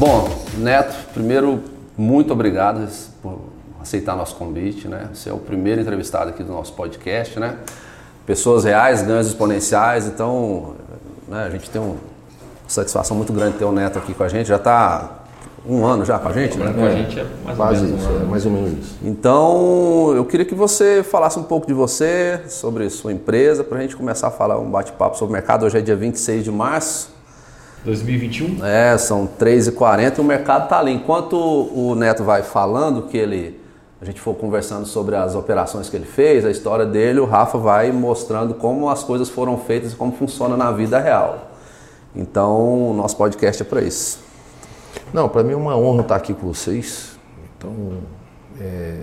Bom, Neto, primeiro, muito obrigado por aceitar nosso convite, né? Você é o primeiro entrevistado aqui do nosso podcast, né? Pessoas reais, ganhos exponenciais, então né, a gente tem uma satisfação muito grande ter o Neto aqui com a gente. Já está um ano já com a gente, né? Com a gente é mais ou Quase menos. isso, um ano. é mais ou menos isso. Então, eu queria que você falasse um pouco de você, sobre sua empresa, para a gente começar a falar um bate-papo sobre o mercado. Hoje é dia 26 de março, 2021? é, são 3h40 e o mercado está ali. Enquanto o Neto vai falando, que ele, a gente for conversando sobre as operações que ele fez, a história dele, o Rafa vai mostrando como as coisas foram feitas e como funciona na vida real. Então, o nosso podcast é para isso. Não, para mim é uma honra estar aqui com vocês. Então, é,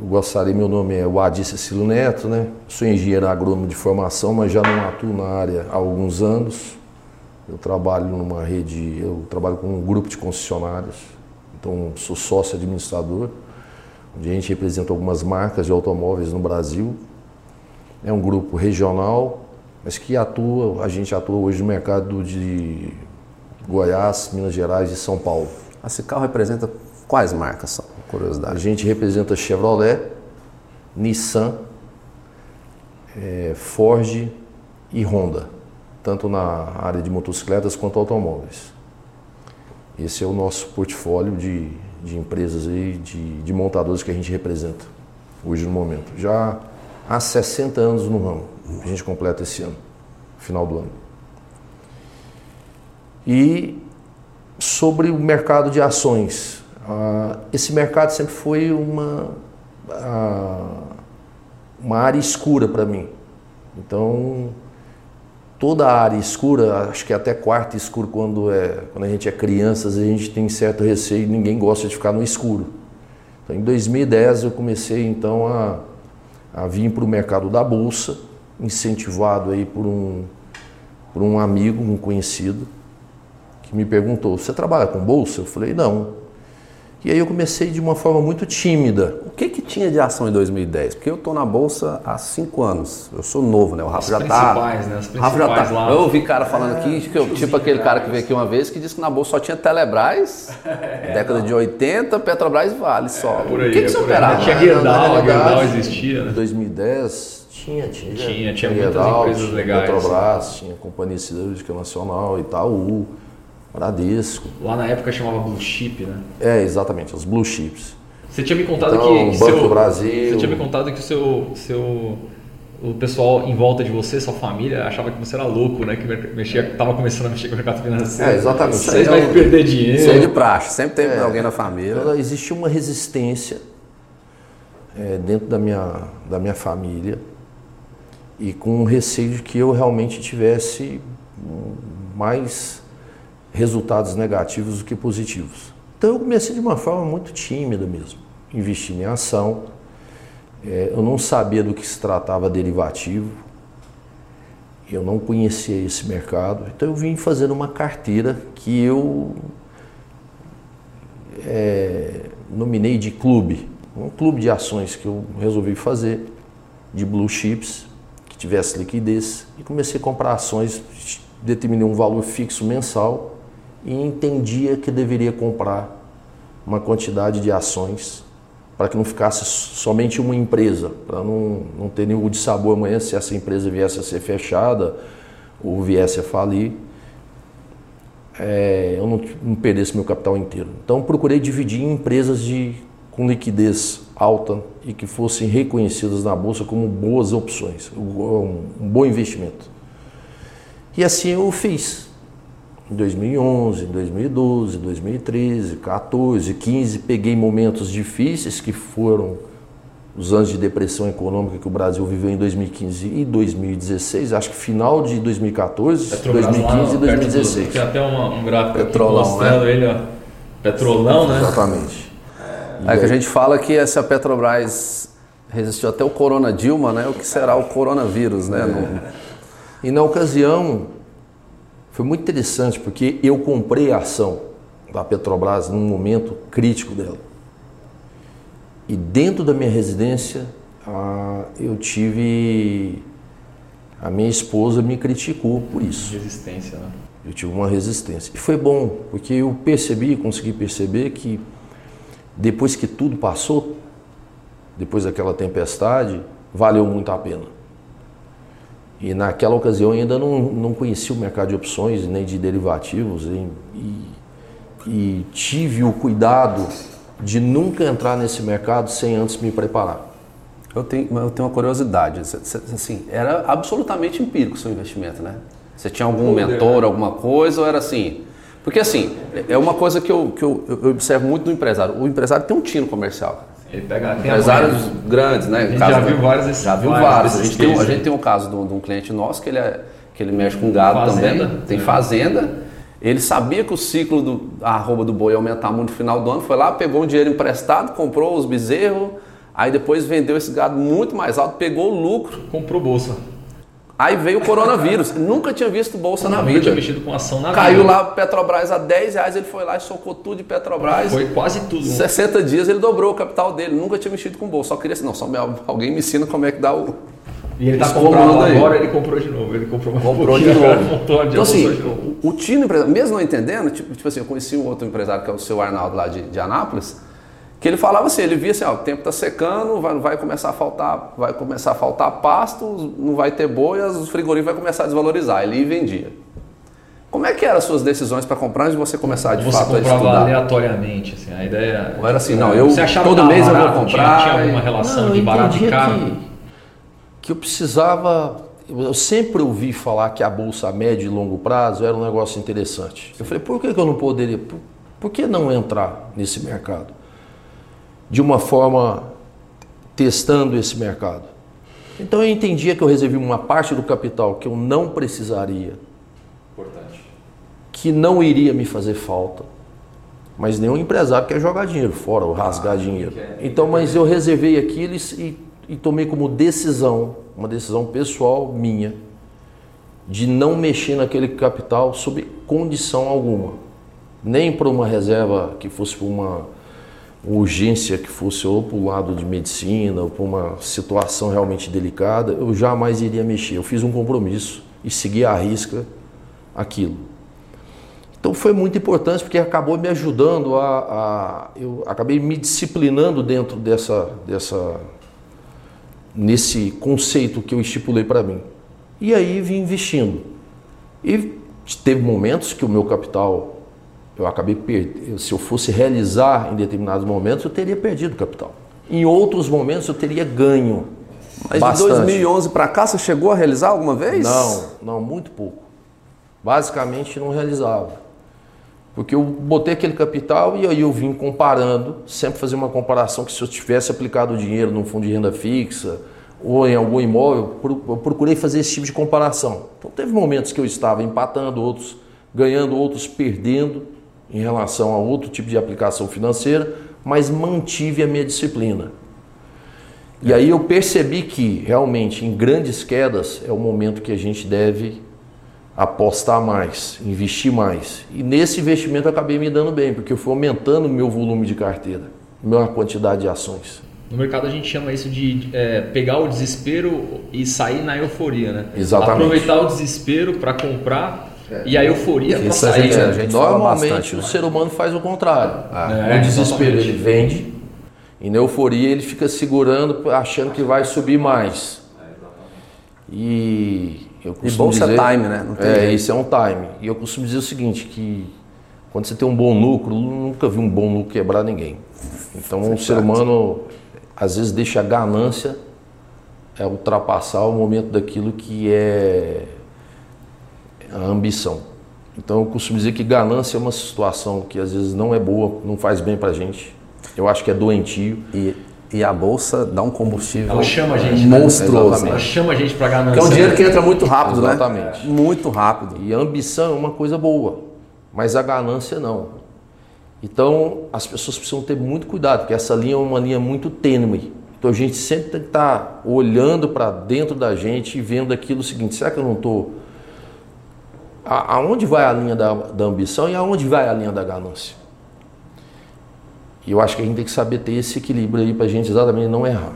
eu gostaria, meu nome é Wadi Cecílio Neto, né? Sou engenheiro agrônomo de formação, mas já não atuo na área há alguns anos. Eu trabalho numa rede, eu trabalho com um grupo de concessionários, então sou sócio administrador, onde a gente representa algumas marcas de automóveis no Brasil. É um grupo regional, mas que atua, a gente atua hoje no mercado de Goiás, Minas Gerais e São Paulo. Esse carro representa quais marcas são? A Curiosidade. gente representa Chevrolet, Nissan, eh, Ford e Honda, tanto na área de motocicletas quanto automóveis. Esse é o nosso portfólio de, de empresas e de, de montadores que a gente representa hoje no momento. Já há 60 anos no ramo, a gente completa esse ano, final do ano. E sobre o mercado de ações, ah, esse mercado sempre foi uma, ah, uma área escura para mim. Então, toda a área escura, acho que até quarto escuro quando, é, quando a gente é criança, a gente tem certo receio, ninguém gosta de ficar no escuro. Então, em 2010 eu comecei então a, a vir para o mercado da bolsa, incentivado aí por um, por um amigo, um conhecido, que me perguntou: Você trabalha com bolsa? Eu falei: Não. E aí eu comecei de uma forma muito tímida. O que, que tinha de ação em 2010? Porque eu estou na bolsa há cinco anos. Eu sou novo, né? O Rafa As já tá. principais, né? As Rafa já principais tá. lá. Eu ouvi cara falando aqui, que eu- tipo aquele cara que veio aqui uma vez que disse que na bolsa só tinha Telebrás, década de 80, Petrobras e Vale só. É, Por aí, o que, que é você por aí. operava? Tinha Gerdau, realidade, Gerdau existia, Em né? 2010 tinha, tinha. Tinha, tinha muitas empresas tinha legais. Petrobras, tinha Companhia Siderúrgica Nacional, Itaú, Bradesco. Lá na época chamava Blue Chip, né? É, exatamente, os blue chips. Você tinha me contado Então, que Banco seu, do Brasil. Você tinha me contado que o seu, seu o pessoal em volta de você, sua família, achava que você era louco, né? Que mexia, tava começando a mexer com o mercado financeiro. É, exatamente. Vocês É vão o- perder dinheiro. Isso é de praxe, sempre tem É. alguém na família. Então, existia uma resistência é, dentro da minha, da minha família e com um receio de que eu realmente tivesse mais resultados negativos do que positivos. Então eu comecei de uma forma muito tímida mesmo, investindo em ação. É, eu não sabia do que se tratava derivativo, eu não conhecia esse mercado, então eu vim fazendo uma carteira que eu é, nominei de clube, um clube de ações que eu resolvi fazer, de blue chips, que tivesse liquidez, e comecei a comprar ações, determinei um valor fixo mensal e entendia que deveria comprar uma quantidade de ações para que não ficasse somente uma empresa, para não, não ter nenhum de sabor amanhã se essa empresa viesse a ser fechada ou viesse a falir é, eu não, não perdesse meu capital inteiro. Então procurei dividir em empresas de, com liquidez alta e que fossem reconhecidas na bolsa como boas opções, um, um bom investimento. E assim eu fiz. Em 2011, 2012, 2013, 14, 15, peguei momentos difíceis que foram os anos de depressão econômica que o Brasil viveu em 2015 e 2016, acho que final de 2014, Petrobras 2015 lá, e perto do- 2016. Tem até uma- um gráfico aqui Petrolão, mostrando ele, ó. Petrolão, né? Exatamente. É que a gente fala que essa Petrobras resistiu até o Corona Dilma, né? O que será o coronavírus, né? Não- E na ocasião, foi muito interessante porque eu comprei a ação da Petrobras num momento crítico dela. E dentro da minha residência, ah, eu tive A minha esposa me criticou por isso. Resistência, né? Eu tive uma resistência. E foi bom, porque eu percebi, consegui perceber que depois que tudo passou, depois daquela tempestade, valeu muito a pena. E naquela ocasião eu ainda não, não conhecia o mercado de opções nem de derivativos e, e, e tive o cuidado de nunca entrar nesse mercado sem antes me preparar. Eu tenho, eu tenho uma curiosidade. Assim, era absolutamente empírico o seu investimento, né? Você tinha algum mentor, alguma coisa, ou era assim? Porque assim, é uma coisa que eu, que eu, eu observo muito no empresário. O empresário tem um tino comercial. Ele pega empresários grandes, né? A gente já viu vários Já viu vários. A gente, tem, a gente tem um caso de um, de um, cliente nosso que ele, é, que ele mexe com gado fazenda, também, tem é. fazenda. Ele sabia que o ciclo do a arroba do boi ia aumentar muito no final do ano, foi lá, pegou um dinheiro emprestado, comprou os bezerros, aí depois vendeu esse gado muito mais alto, pegou o lucro. Comprou bolsa. Aí veio o coronavírus. Nunca tinha visto bolsa na vida. Nunca tinha mexido com ação na Caiu vida. lá Petrobras a 10 reais, ele foi lá e socou tudo de Petrobras. Foi quase tudo. 60 dias ele dobrou o capital dele. Nunca tinha mexido com bolsa. Só queria assim, não, só alguém me ensina como é que dá o. E ele está comprando agora, ele comprou de novo. Ele comprou mais comprou de novo. então, assim, o, o Tino, mesmo não entendendo, tipo, tipo, assim, eu conheci um outro empresário que é o seu Arnaldo lá de, de Anápolis que ele falava assim, ele via assim, ó, o tempo está secando, vai, vai começar a faltar, vai começar a faltar pasto, não vai ter boi, os frigoríficos vai começar a desvalorizar. Ele ia e vendia. Como é que eram as suas decisões para comprar antes de você começar de você fato a estudar? Você comprava aleatoriamente, assim, a ideia... Ou era assim, não, eu todo mês barato, eu vou comprar... Tinha, tinha alguma relação não, de barato e caro? Que, que eu precisava... Eu sempre ouvi falar que a bolsa a médio e longo prazo era um negócio interessante. Eu falei, por que, que eu não poderia... Por, por que não entrar nesse mercado? De uma forma testando esse mercado. Então eu entendia que eu reservi uma parte do capital que eu não precisaria, Importante. que não iria me fazer falta. Mas nenhum empresário quer jogar dinheiro fora ou rasgar ah, dinheiro. Quer, então, mas eu reservei aquilo e, e tomei como decisão, uma decisão pessoal minha, de não mexer naquele capital sob condição alguma. Nem para uma reserva que fosse uma urgência que fosse ou para o lado de medicina ou para uma situação realmente delicada, eu jamais iria mexer. Eu fiz um compromisso e segui à risca aquilo. Então foi muito importante porque acabou me ajudando a, a eu acabei me disciplinando dentro dessa dessa nesse conceito que eu estipulei para mim. E aí vim investindo. E teve momentos que o meu capital eu acabei perdendo. Se eu fosse realizar em determinados momentos, eu teria perdido capital. Em outros momentos, eu teria ganho. Mas bastante. de 2011 para cá, você chegou a realizar alguma vez? Não, não, muito pouco. Basicamente, não realizava. Porque eu botei aquele capital e aí eu vim comparando, sempre fazer uma comparação que se eu tivesse aplicado o dinheiro num fundo de renda fixa ou em algum imóvel, eu procurei fazer esse tipo de comparação. Então teve momentos que eu estava empatando, outros ganhando, outros perdendo em relação a outro tipo de aplicação financeira, mas mantive a minha disciplina. E aí eu percebi que realmente em grandes quedas é o momento que a gente deve apostar mais, investir mais. E nesse investimento eu acabei me dando bem, porque eu fui aumentando o meu volume de carteira, minha quantidade de ações. No mercado a gente chama isso de é, pegar o desespero e sair na euforia, né? Exatamente. Aproveitar o desespero para comprar é. E a euforia para sair. Gente, a gente Normalmente bastante, o né? ser humano faz o contrário. Ah, é, o desespero exatamente. ele vende e na euforia ele fica segurando, achando que vai subir mais. E eu costumo e bolsa dizer, é time, né? é, isso é um time. E eu costumo dizer o seguinte, que quando você tem um bom lucro, nunca vi um bom lucro quebrar ninguém. Então o ser humano às vezes deixa a ganância é ultrapassar o momento daquilo que é a ambição. Então eu costumo dizer que ganância é uma situação que às vezes não é boa, não faz bem para a gente. Eu acho que é doentio. E, e a bolsa dá um combustível Ela chama a gente, né? monstruoso. Né? Ela chama a gente para ganância. Que é um dinheiro que entra muito rápido, né? Exatamente. né? Muito rápido. E a ambição é uma coisa boa, mas a ganância não. Então as pessoas precisam ter muito cuidado, porque essa linha é uma linha muito tênue. Então a gente sempre tem que estar tá olhando para dentro da gente e vendo aquilo o seguinte: será que eu não estou aonde vai a linha da, da ambição e aonde vai a linha da ganância. E eu acho que a gente tem que saber ter esse equilíbrio aí para a gente exatamente não errar.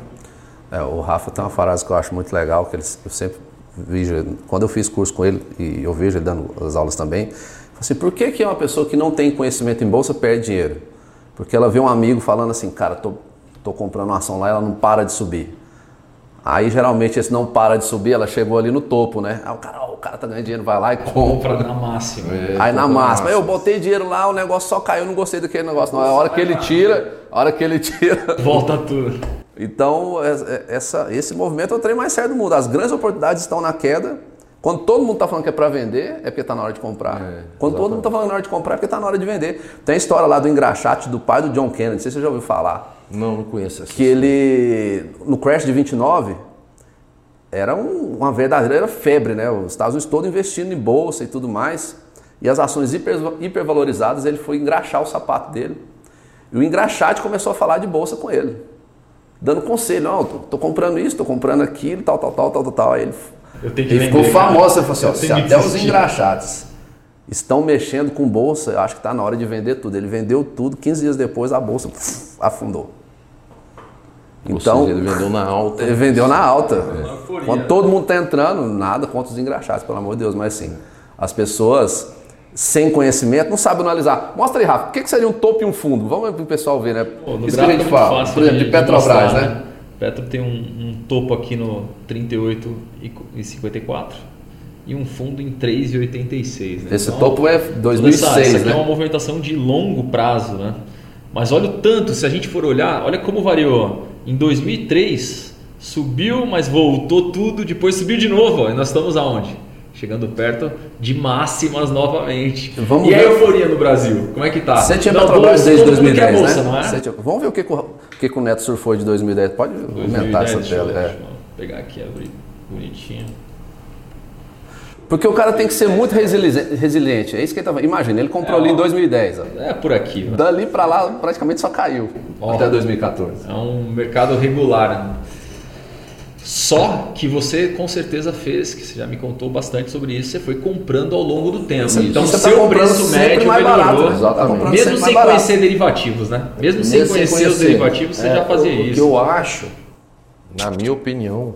É, o Rafa tem uma frase que eu acho muito legal, que ele, eu sempre vejo, quando eu fiz curso com ele, e eu vejo ele dando as aulas também, assim, por que, que uma pessoa que não tem conhecimento em bolsa perde dinheiro? Porque ela vê um amigo falando assim, cara, tô, tô comprando uma ação lá, ela não para de subir. Aí geralmente esse não para de subir, ela chegou ali no topo, né? Aí o cara, ó, o cara tá ganhando dinheiro, vai lá e compra. Compra na máxima. É, Aí na máxima, eu botei dinheiro lá, o negócio só caiu, não gostei daquele negócio. Não, a hora que ele tira, a hora que ele tira. Volta tudo. Então, é- é- essa, esse movimento é o trem mais sério do mundo. As grandes oportunidades estão na queda. Quando todo mundo está falando que é para vender, é porque está na hora de comprar. É, Quando todo mundo está falando que é na hora de comprar, é porque está na hora de vender. Tem a história lá do engraxate do pai do John Kennedy, não sei se você já ouviu falar. Não, não conheço essa. Que ele, no crash de 29, era um- uma verdadeira febre, né? Os Estados Unidos todos investindo em bolsa e tudo mais. E as ações hiper, hipervalorizadas, ele foi engraxar o sapato dele. E o engraxate começou a falar de bolsa com ele. Dando conselho, não, tô, tô comprando isso, tô comprando aquilo, tal, tal, tal, tal, tal, tal. Aí ele, Eu tenho que ele ficou famoso, ele falou assim, ó, Eu se até os engraxates estão mexendo com bolsa, eu acho que está na hora de vender tudo. Ele vendeu tudo, 15 dias depois a bolsa afundou. Ou Então, seja, ele vendeu na alta. ele vendeu na alta. euforia. Quando todo mundo está entrando, nada contra os engraxados, pelo amor de Deus, mas sim, as pessoas sem conhecimento não sabem analisar. Mostra aí, Rafa, o que, que seria um topo e um fundo? Vamos para o pessoal ver, né? Pô, no Isso que a gente é fala, fácil por exemplo, de Petrobras, mostrar, né? Petro tem um, um topo aqui no 38,54 e um fundo em 3,86. Né? Esse Então, topo é Você sabe, 2006, Isso aqui é uma né? movimentação de longo prazo, né? Mas olha o tanto, se a gente for olhar, olha como variou. Em 2003 subiu, mas voltou tudo, depois subiu de novo. ó, E nós estamos aonde? Chegando perto de máximas novamente. Vamos e a ver. euforia no Brasil? Como é que tá? Você tinha bolsa, desde todo mundo quer 2010, bolsa, né? não é? Vamos ver o que, o, que, o Neto surfou de 2010. Pode aumentar 2010, essa deixa eu- tela. é. deixa eu pegar aqui, abrir bonitinho. Porque o cara tem que ser muito resili- resiliente. É isso que ele tava. Imagina, ele comprou É, ali em ó. 2010. ó. É por aqui. né? Dali pra lá praticamente só caiu. Ó. Até 2014. É um mercado regular. né? Só que você com certeza fez, que você já me contou bastante sobre isso, você foi comprando ao longo do tempo. Isso, então você tá seu comprando preço médio mais melhorou. barato, tá comprando mesmo sem mais conhecer derivativos, né? Mesmo sem Mesmo conhecer, os derivativos, você É, já fazia o, O isso. que eu acho, na minha opinião,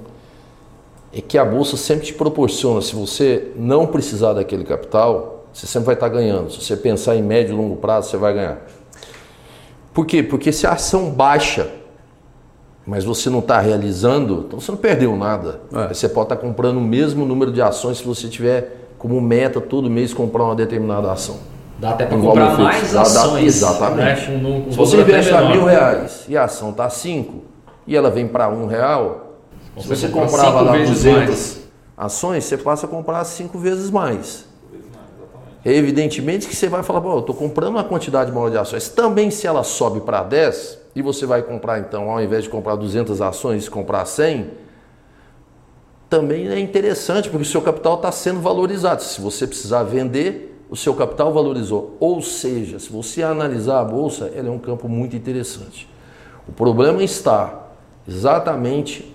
é que a bolsa sempre te proporciona, se você não precisar daquele capital, você sempre vai estar ganhando. Se você pensar em médio e longo prazo, você vai ganhar. Por quê? Porque se a ação baixa, mas você não está realizando, então você não perdeu nada. É. Você pode estar comprando o mesmo número de ações se você tiver como meta todo mês comprar uma determinada ação. Dá até para Um comprar mais fixo. Dá- dá- ações. exatamente. Né? Com, um Se você até investe a menor. mil reais e a ação está cinco e ela vem para um real, se você comprava lá vezes 200 mais. ações, você passa a comprar cinco vezes mais. Evidentemente que você vai falar, pô, eu estou comprando uma quantidade maior de ações. Também se ela sobe para 10 e você vai comprar então, ao invés de comprar 200 ações, comprar 100, também é interessante porque o seu capital está sendo valorizado. Se você precisar vender, o seu capital valorizou. Ou seja, se você analisar a bolsa, ela é um campo muito interessante. O problema está exatamente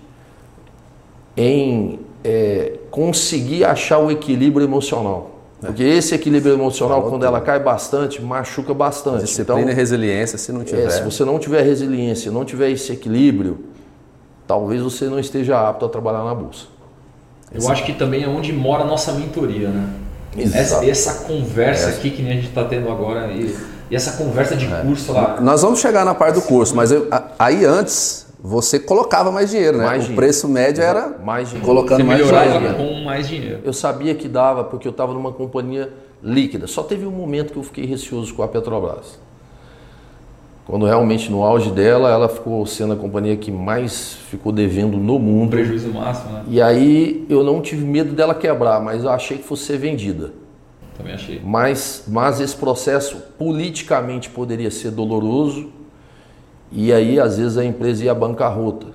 em é, conseguir achar o equilíbrio emocional. Porque esse equilíbrio emocional, Falou quando tudo. ela cai bastante, machuca bastante. Disciplina Então, e resiliência, se não tiver. é, se você não tiver resiliência, não tiver esse equilíbrio, talvez você não esteja apto a trabalhar na bolsa. Eu acho que também é onde mora a nossa mentoria, né? Essa, Exato. essa conversa aqui que nem a gente está tendo agora e, e essa conversa de curso lá. Nós vamos chegar na parte do curso, mas eu- a- aí antes você colocava mais dinheiro, né? Mais o dinheiro. preço médio era Mais dinheiro. colocando Você mais melhorava dinheiro. com mais dinheiro. Eu sabia que dava porque eu estava numa companhia líquida. Só teve um momento que eu fiquei receoso com a Petrobras. Quando realmente no auge dela, ela ficou sendo a companhia que mais ficou devendo no mundo. prejuízo máximo, né? E aí eu não tive medo dela quebrar, mas eu achei que fosse ser vendida. Também achei. Mas, mas esse processo politicamente poderia ser doloroso e aí às vezes a empresa ia à bancarrota.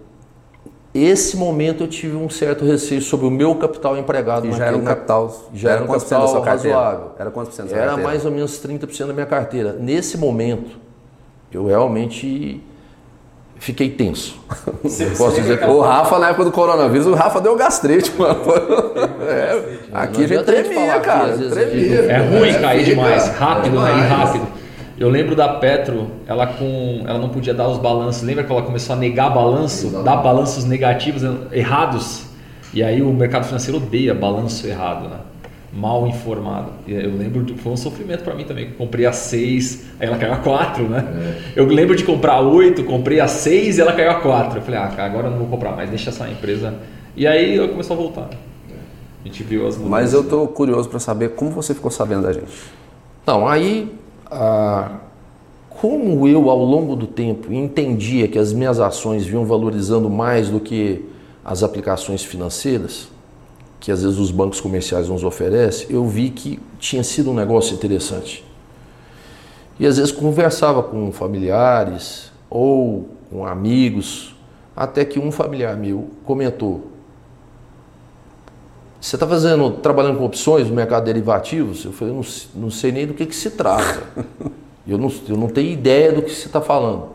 Esse momento eu tive um certo receio sobre o meu capital empregado. E já era um capital. já era um cento da capital razoável. Era quantos por cento da sua Era carteira? mais ou menos 30% da minha carteira. Nesse momento, eu realmente fiquei tenso. Eu posso dizer que O Rafa, na época do coronavírus, o Rafa deu gastrite, mano. É, aqui a gente tremia, cara. Tremia. É ruim cair demais, rápido, né? Rápido. Eu lembro da Petro, ela com, ela não podia dar os balanços. Lembra que ela começou a negar balanço, dar balanços negativos errados? E aí o mercado financeiro odeia balanço errado, né? mal informado. E eu lembro, de, foi um sofrimento para mim também. Eu comprei a 6, aí ela caiu a 4, né? É. Eu lembro de comprar a 8, comprei a 6 e ela caiu a 4. Eu falei, ah, cara, agora eu não vou comprar mais, deixa essa empresa. E aí eu começou a voltar. A gente viu as mudanças. Mas eu tô curioso para saber como você ficou sabendo da gente. Não, aí, ah, como eu ao longo do tempo entendia que as minhas ações vinham valorizando mais do que as aplicações financeiras, que às vezes os bancos comerciais nos oferecem, eu vi que tinha sido um negócio interessante. E às vezes conversava com familiares ou com amigos, até que um familiar meu comentou: Você está fazendo, trabalhando com opções no mercado de derivativos? Eu falei: Não, não sei nem do que, que se trata. eu, não, eu não tenho ideia do que você está falando.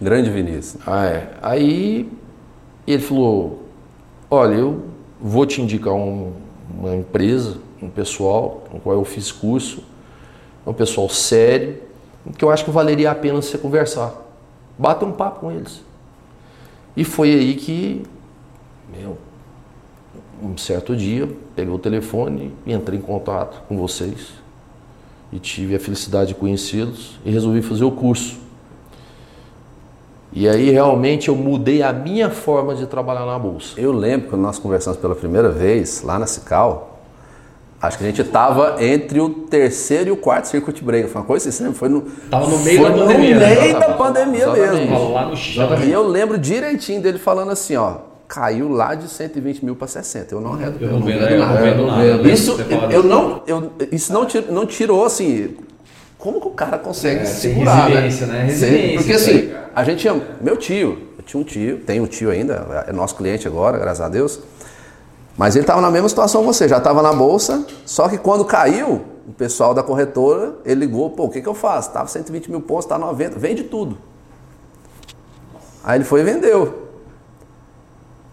Grande Vinícius. Ah, é. Aí ele falou: Olha, eu vou te indicar um, uma empresa, um pessoal com o qual eu fiz curso, um pessoal sério, que eu acho que valeria a pena você conversar. Bata um papo com eles. E foi aí que, meu, um certo dia, peguei o telefone e entrei em contato com vocês. E tive a felicidade de conhecê-los e resolvi fazer o curso. E aí realmente eu mudei a minha forma de trabalhar na bolsa. Eu lembro quando nós conversamos pela primeira vez lá na Cical, acho que a gente estava entre o terceiro e o quarto circuit break, foi uma coisa assim, foi no Tava no meio foi da pandemia. No né? meio da pandemia mesmo. Lá no chão. E eu lembro direitinho dele falando assim, ó, caiu lá de 120 mil para 60. Eu não, eu, eu não vendo, nada. Eu não vendo nada. Isso, eu não, eu, isso não, tirou, não tirou assim como que o cara consegue é, segurar, né? resiliência, né? né? Resiliência, Porque assim, a gente tinha, meu tio, eu tinha um tio, tem um tio ainda, é nosso cliente agora, graças a Deus. Mas ele estava na mesma situação que você, já estava na bolsa, só que quando caiu, o pessoal da corretora, ele ligou, pô, o que, que eu faço? Tava 120 mil pontos, tá 90, vende tudo. Aí ele foi e vendeu.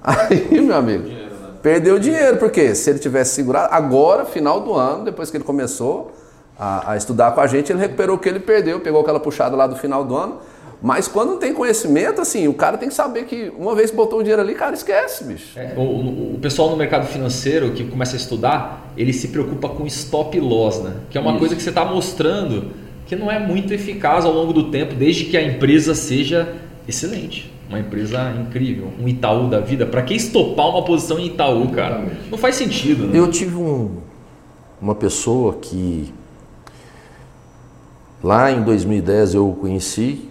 Aí, meu amigo, dinheiro, né? perdeu dinheiro, porque se ele tivesse segurado, agora, final do ano, depois que ele começou, a, a, estudar com a gente, ele recuperou o que ele perdeu, pegou aquela puxada lá do final do ano. Mas quando não tem conhecimento, assim, o cara tem que saber que uma vez botou o dinheiro ali, cara, esquece, bicho. É, o, o, pessoal no mercado financeiro que começa a estudar, ele se preocupa com stop loss, né? Que é uma Isso. coisa que você está mostrando que não é muito eficaz ao longo do tempo, desde que a empresa seja excelente. Uma empresa incrível, um Itaú da vida. Para que estopar uma posição em Itaú, cara? Não faz sentido. Né? Eu tive um, uma pessoa que Lá em 2010 eu conheci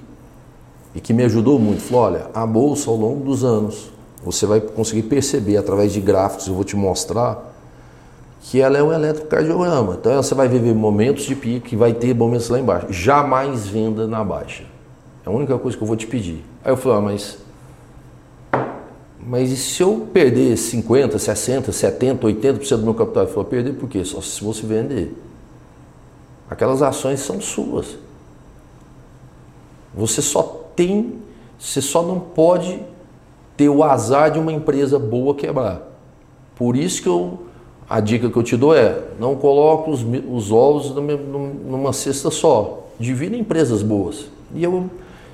e que me ajudou muito. Falou: olha, a bolsa ao longo dos anos, você vai conseguir perceber através de gráficos, eu vou te mostrar, que ela é um eletrocardiograma. Então você vai viver momentos de pico e vai ter momentos lá embaixo. Jamais venda na baixa. É a única coisa que eu vou te pedir. Aí eu falei: ah, mas. Mas e se eu perder 50, 60, 70, 80% do meu capital? Ele falou: perder por quê? Só se você vender. Aquelas ações são suas. Você só tem, você só não pode ter o azar de uma empresa boa quebrar. Por isso que eu, a dica que eu te dou é, não coloque os, os ovos numa, numa cesta só. Divida em empresas boas. E, eu,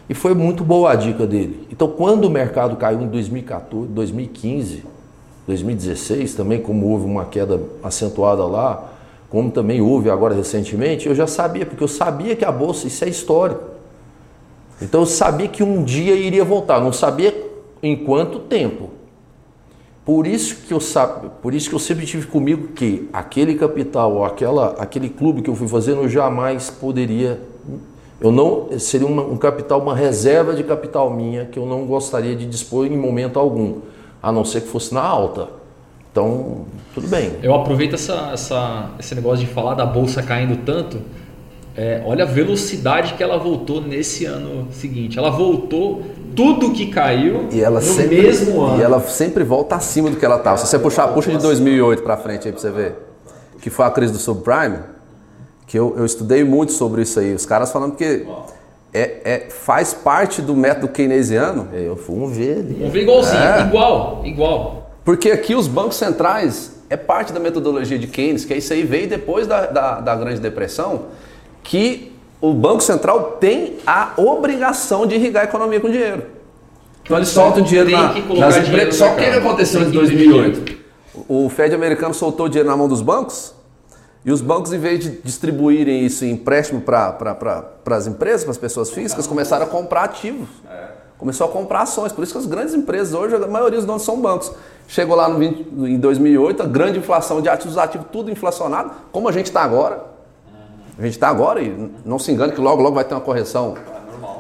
e foi muito boa a dica dele. Então, quando o mercado caiu em 2014, 2015, 2016, também como houve uma queda acentuada lá, como também houve agora recentemente, eu já sabia, porque eu sabia que a bolsa, isso é histórico. Então eu sabia que um dia iria voltar, não sabia em quanto tempo. Por isso que eu sabe, por isso que eu sempre tive comigo que aquele capital ou aquela, aquele clube que eu fui fazendo eu jamais poderia eu não seria uma, um capital, uma reserva de capital minha que eu não gostaria de dispor em momento algum, a não ser que fosse na alta. Então, tudo bem. Eu aproveito essa, essa, esse negócio de falar da bolsa caindo tanto. É, olha a velocidade que ela voltou nesse ano seguinte. Ela voltou tudo que caiu e ela no sempre, mesmo ano. E ela sempre volta acima do que ela estava. Se você puxar, puxa de 2008 para frente aí para você ver, que foi a crise do subprime, que eu, eu estudei muito sobre isso aí. Os caras falando que é, é, faz parte do método keynesiano. Eu fui um ver ali. Um ver igualzinho, é. igual, igual. Porque aqui os bancos centrais é parte da metodologia de Keynes, que isso aí veio depois da, da, da Grande Depressão, que o Banco Central tem a obrigação de irrigar a economia com dinheiro. Então ele solta o dinheiro na, nas empresas. Só que o que aconteceu em 2008? O Fed americano soltou o dinheiro na mão dos bancos e os bancos, em vez de distribuírem isso em empréstimo para pra, as empresas, para as pessoas físicas, começaram a comprar ativos. Começou a comprar ações. Por isso que as grandes empresas hoje, a maioria dos donos são bancos. Chegou lá no 20, em 2008, a grande inflação de ativos ativos, tudo inflacionado, como a gente está agora. A gente está agora e não se engane que logo, logo vai ter uma correção.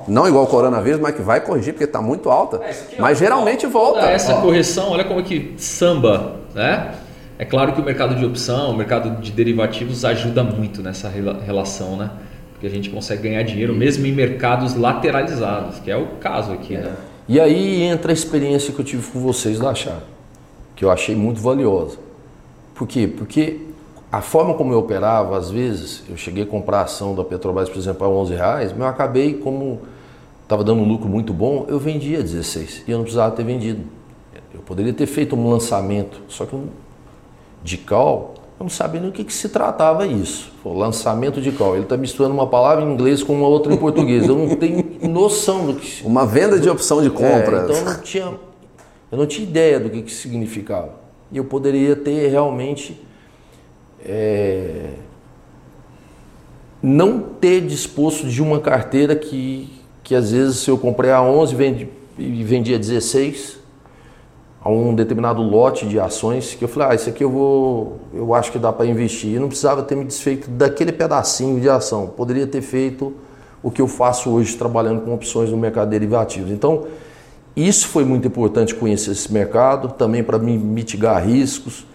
Não igual o coronavírus, mas que vai corrigir porque está muito alta. É, mas geralmente volta. Essa correção, olha como é que samba, né? É claro que o mercado de opção, o mercado de derivativos ajuda muito nessa relação, né? Porque a gente consegue ganhar dinheiro mesmo em mercados lateralizados, que é o caso aqui, né? E aí entra a experiência que eu tive com vocês da Chave, que eu achei muito valiosa. Por quê? Porque a forma como eu operava, às vezes, eu cheguei a comprar a ação da Petrobras, por exemplo, a 11 reais, mas eu acabei, como estava dando um lucro muito bom, eu vendia a 16 e eu não precisava ter vendido. Eu poderia ter feito um lançamento, só que eu de call, eu não sabia nem o que, que se tratava isso. Lançamento de call. Ele está misturando uma palavra em inglês com uma outra em português. Eu não tenho noção do que. Uma venda de opção de compra. É, então eu não tinha, eu não tinha ideia do que, que significava. E eu poderia ter realmente. É, não ter disposto de uma carteira que, que às vezes se eu comprei a 11 vendi, e vendia 16, a um determinado lote de ações que eu falei, ah, isso aqui eu vou, eu acho que dá para investir. Eu não precisava ter me desfeito daquele pedacinho de ação. Poderia ter feito o que eu faço hoje trabalhando com opções no mercado de derivativos. Então, isso foi muito importante conhecer esse mercado, também para me mitigar riscos.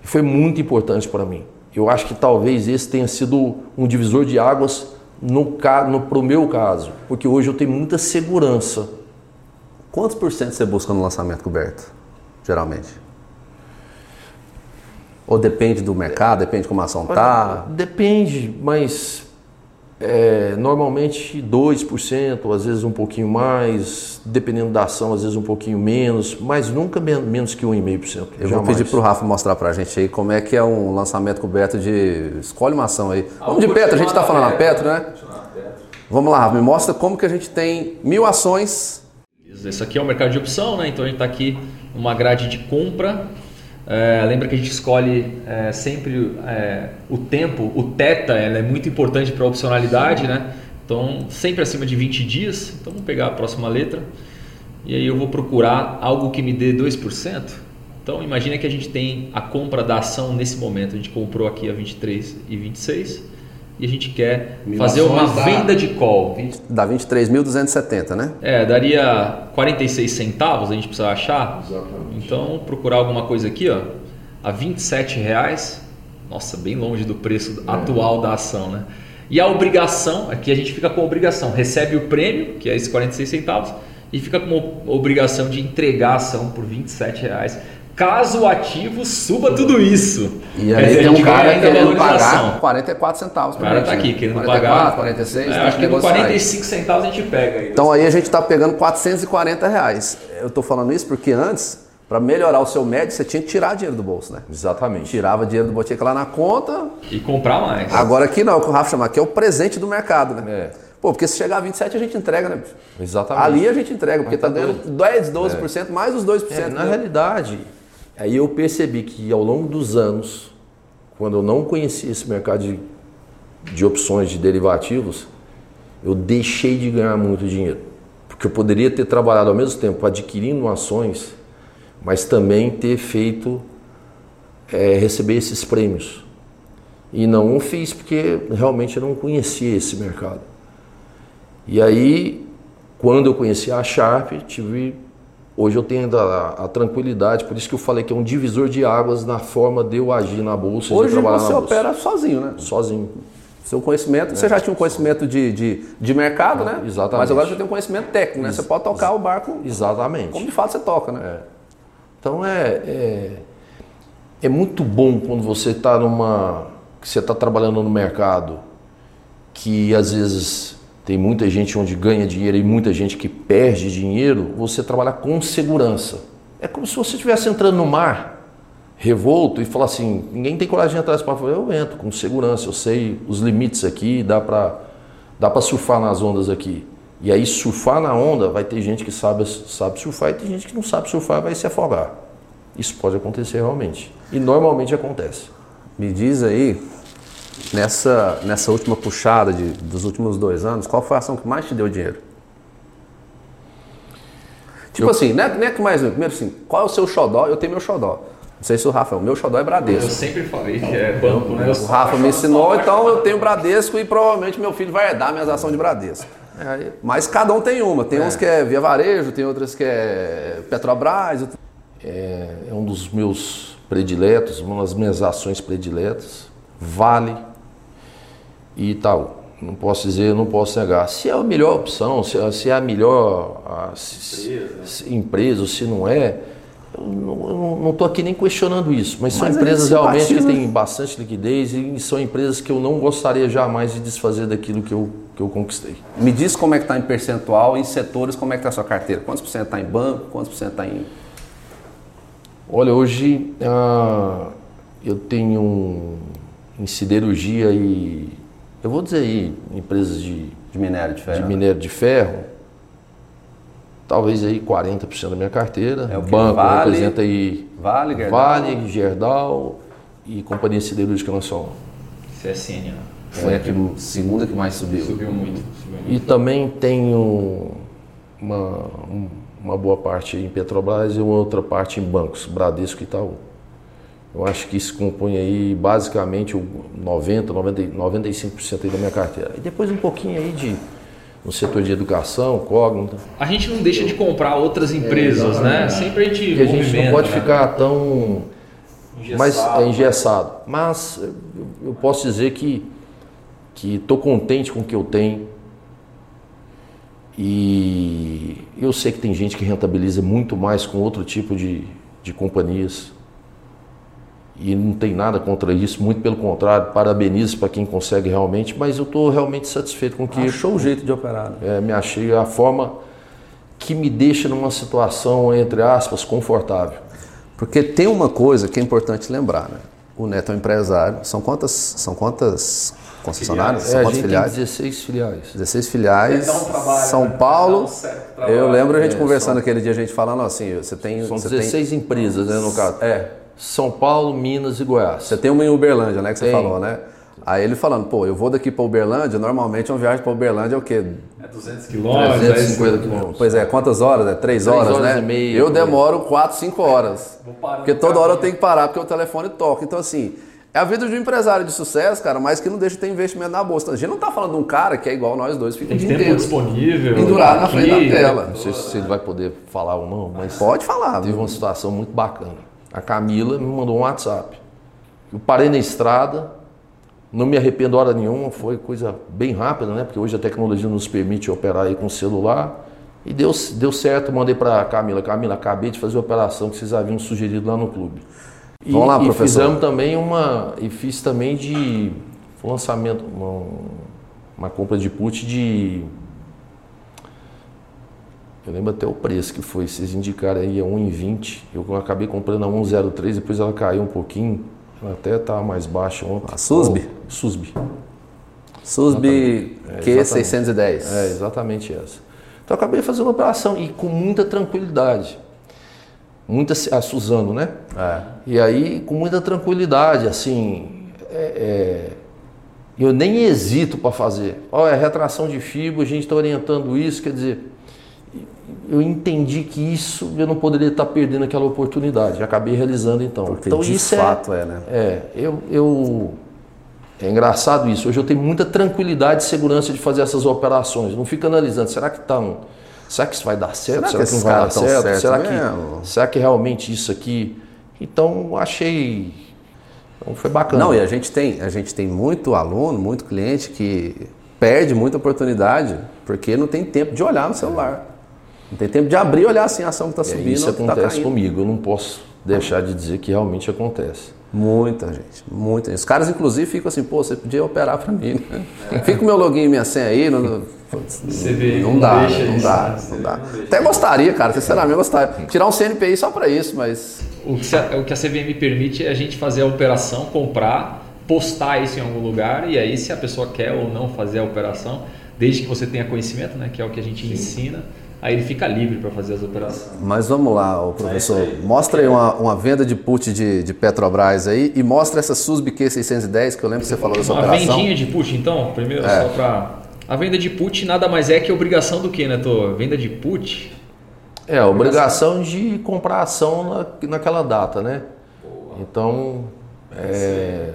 Foi muito importante para mim. Eu acho que talvez esse tenha sido um divisor de águas no, no pro meu caso, porque hoje eu tenho muita segurança. Quantos por cento você busca no lançamento coberto? Geralmente? Ou depende do mercado, depende de como a ação está? Depende, mas é, normalmente 2%, às vezes um pouquinho mais, dependendo da ação, às vezes um pouquinho menos, mas nunca menos que 1,5%. Eu jamais. vou pedir para o Rafa mostrar para a gente aí como é que é um lançamento coberto de. Escolhe uma ação aí. Vamos de Petro, a gente está falando a Petro, né? Vamos lá, Rafa, me mostra como que a gente tem mil ações. Esse aqui é o mercado de opção, né? Então a gente está aqui uma grade de compra. É, lembra que a gente escolhe é, sempre é, o tempo, o teta ela é muito importante para a opcionalidade, né? Então, sempre acima de 20 dias. Então, vamos pegar a próxima letra. E aí eu vou procurar algo que me dê 2%. Então, imagina que a gente tem a compra da ação nesse momento. A gente comprou aqui a 23 e 26 e a gente quer fazer uma venda de call. Dá 23.270, né? É, daria 46 centavos, a gente precisa achar. Exatamente. Então, procurar alguma coisa aqui, ó, a 27 reais. Nossa, bem longe do preço é. atual da ação, né? E a obrigação, aqui a gente fica com a obrigação, recebe o prêmio, que é esses 46 centavos, e fica com a obrigação de entregar a ação por 27 reais caso o ativo suba tudo isso. E aí tem um cara querendo pagar 44 centavos. O cara está aqui querendo 44, pagar. 46, é, acho que no 45 centavos a gente pega. Aí. Então aí a gente está pegando 440 reais. Eu estou falando isso porque antes, para melhorar o seu médio, você tinha que tirar dinheiro do bolso, né? Exatamente. Tirava dinheiro do bolso, tinha que ir lá na conta. E comprar mais. Agora aqui não, o que o Rafa chama aqui é o presente do mercado, né? É. Pô, porque se chegar a 27 a gente entrega, né? Exatamente. Ali a gente entrega, porque está tá dando 10, 12%, é. mais os 2%. É, na né? realidade, Aí eu percebi que ao longo dos anos, quando eu não conhecia esse mercado de, de opções de derivativos, eu deixei de ganhar muito dinheiro. Porque eu poderia ter trabalhado ao mesmo tempo adquirindo ações, mas também ter feito, é, receber esses prêmios. E não fiz porque realmente eu não conhecia esse mercado. E aí, quando eu conheci a Sharp, tive Hoje eu tenho a, a, tranquilidade, por isso que eu falei que é um divisor de águas na forma de eu agir na bolsa. Hoje você opera sozinho, né? Sozinho. Seu conhecimento, é, você já tinha um conhecimento de, de, de mercado, né? Exatamente. Mas agora você tem um conhecimento técnico, né? Você pode tocar o barco. Exatamente. Como de fato você toca, né? É. Então é, é, é muito bom quando você está numa. que você está trabalhando no mercado que às vezes tem muita gente onde ganha dinheiro e muita gente que perde dinheiro, você trabalha com segurança. É como se você estivesse entrando no mar revolto e falar assim, ninguém tem coragem de entrar nesse mar. Eu entro com segurança, eu sei os limites aqui, dá para dá para surfar nas ondas aqui. E aí surfar na onda, vai ter gente que sabe, sabe surfar e tem gente que não sabe surfar vai se afogar. Isso pode acontecer realmente. E normalmente acontece. Me diz aí, nessa, nessa última puxada de, dos últimos dois anos, qual foi a ação que mais te deu dinheiro? Tipo Eu- assim, né, né que mais. Primeiro assim, qual é o seu xodó? Eu tenho meu xodó. Não sei se o Rafa, o meu xodó é Eu Bradesco. sempre falei que é banco, né? O Rafa me ensinou, então eu tenho Bradesco e provavelmente meu filho vai herdar minhas ações de Bradesco. É, Mas cada um tem uma. Tem É. uns que é via varejo, tem outras que é Petrobras. outro- é, é um dos meus prediletos, uma das minhas ações prediletas. Vale e Itaú. Não posso dizer, não posso negar. Se é a melhor opção, se é, se é a melhor ah, se- se- empresa, ou se não é, eu não estou aqui nem questionando isso. Mas são Mas a empresas realmente que simpatiza. têm bastante liquidez e são empresas que eu não gostaria jamais de desfazer daquilo que eu, que eu conquistei. Me diz como é que está em percentual, em setores, como é que está a sua carteira. Quantos por cento está em banco, quantos por cento está em... Olha, hoje ah, eu tenho um- em siderurgia e eu vou dizer aí, empresas de, De minério de ferro. de minério de ferro, talvez aí 40% da minha carteira. É o? Banco Vale, representa aí Vale, Gerdau? Vale, Gerdau e Companhia Siderúrgica Nacional. CSN, né? Foi a que, segunda que mais subiu. Subiu muito. Subiu muito. E também tenho uma, um- uma boa parte em Petrobras e uma outra parte em bancos, Bradesco e Itaú. Eu acho que isso compõe aí basicamente o 90, 90, 95% aí da minha carteira. E depois um pouquinho aí de no setor de educação, cognita. A gente não deixa de comprar outras empresas, né? Sempre a gente Porque a gente não pode né? ficar tão mas Engessado, é engessado. Mas eu, eu posso dizer que que estou contente com o que eu tenho. E eu sei que tem gente que rentabiliza muito mais com outro tipo de, de companhias. E não tem nada contra isso, muito pelo contrário, parabenizo para quem consegue realmente, mas eu estou realmente satisfeito com que Achou o jeito de operar. né? é, me achei a forma que me deixa numa situação, entre aspas, confortável. Porque tem uma coisa que é importante lembrar, né? O Neto é um empresário. São quantas, são quantas concessionárias? É, São a quantas filiais? tem 16 filiais. 16 filiais. Dá um trabalho, São né? Paulo. Um. Eu lembro a gente É, conversando aquele dia, a gente falando assim, você tem... São você 16 empresas, né, no caso. Tem, é, São Paulo, Minas e Goiás. você tem uma em Uberlândia, né, que você Tem. falou, né? Aí ele falando, pô, eu vou daqui para Uberlândia, normalmente uma viagem para Uberlândia é o quê? É 200 quilômetros, 350 quilômetros. Pois é, quantas horas? É três Três horas, horas né? e meia, eu demoro quatro, cinco horas. Vou parar Porque toda hora eu tenho que parar, porque o telefone toca. Então, assim, é a vida de um empresário de sucesso, cara, mas que não deixa de ter investimento na bolsa. A gente não tá falando de um cara que é igual nós dois, fica Tem tempo inteiro. disponível. Pendurar na frente da tela. Não sei se ele vai poder falar ou não, mas Pode falar. teve uma situação muito bacana. A Camila me mandou um WhatsApp. Eu parei na estrada, não me arrependo hora nenhuma, foi coisa bem rápida, né? Porque hoje a tecnologia nos permite operar aí com celular. E deu, deu certo, mandei para Camila. Camila, acabei de fazer a operação que vocês haviam sugerido lá no clube. E, Vamos lá, e professor. fizemos também uma. E fiz também de lançamento, uma, uma compra de put de. Eu lembro até o preço que foi, vocês indicaram aí a 1,20. Eu acabei comprando a 1,03, depois ela caiu um pouquinho. Ela até estava mais baixa ontem. A Susby? Oh. SUSB É, Q610. É, exatamente essa. Então eu acabei fazendo uma operação e com muita tranquilidade. Muita, a Suzano, né? É. E aí, com muita tranquilidade, assim, é, é, eu nem hesito para fazer. Olha, retração de fibra, a gente está orientando isso, quer dizer, eu entendi que isso eu não poderia estar perdendo aquela oportunidade. Acabei realizando então. Porque então de isso fato é, né? é, eu, eu é engraçado isso. Hoje eu tenho muita tranquilidade e segurança de fazer essas operações. Não fico analisando, será que estão. Será que isso vai dar certo? Será que Será, que, esses não vai dar tão certo? certos Será mesmo? que, será que realmente isso aqui. Então achei. Então, foi bacana. Não, e a gente tem, a gente tem muito aluno, muito cliente que perde muita oportunidade porque não tem tempo de olhar no celular. Não tem tempo de abrir e olhar assim a ação que está É, subindo. isso tá acontece caindo. comigo. Eu não posso deixar de dizer que realmente acontece. Muita gente, muita gente. Os caras, inclusive, ficam assim, pô, você podia operar para mim. Né? Fica o meu login e minha senha aí. Não, não, CVM não não dá, deixa não isso, dá, né? não dá. não deixa. Até gostaria, cara, sinceramente, gostaria. Tirar um CNPI só para isso, mas O que, a, o que a CVM permite é a gente fazer a operação, comprar, postar isso em algum lugar e aí se a pessoa quer ou não fazer a operação, desde que você tenha conhecimento, né, que é o que a gente ensina, aí ele fica livre para fazer as operações. Mas vamos lá, ô professor. É aí. Mostra aí uma, uma venda de put de, de Petrobras aí e mostra essa SUSB Q610, que eu lembro que você falou dessa Uma operação. vendinha de put, então, primeiro É. só para a venda de put nada mais é que obrigação do que, né, Tô? Venda de put É, a obrigação de comprar ação na, naquela data, né? Então, é,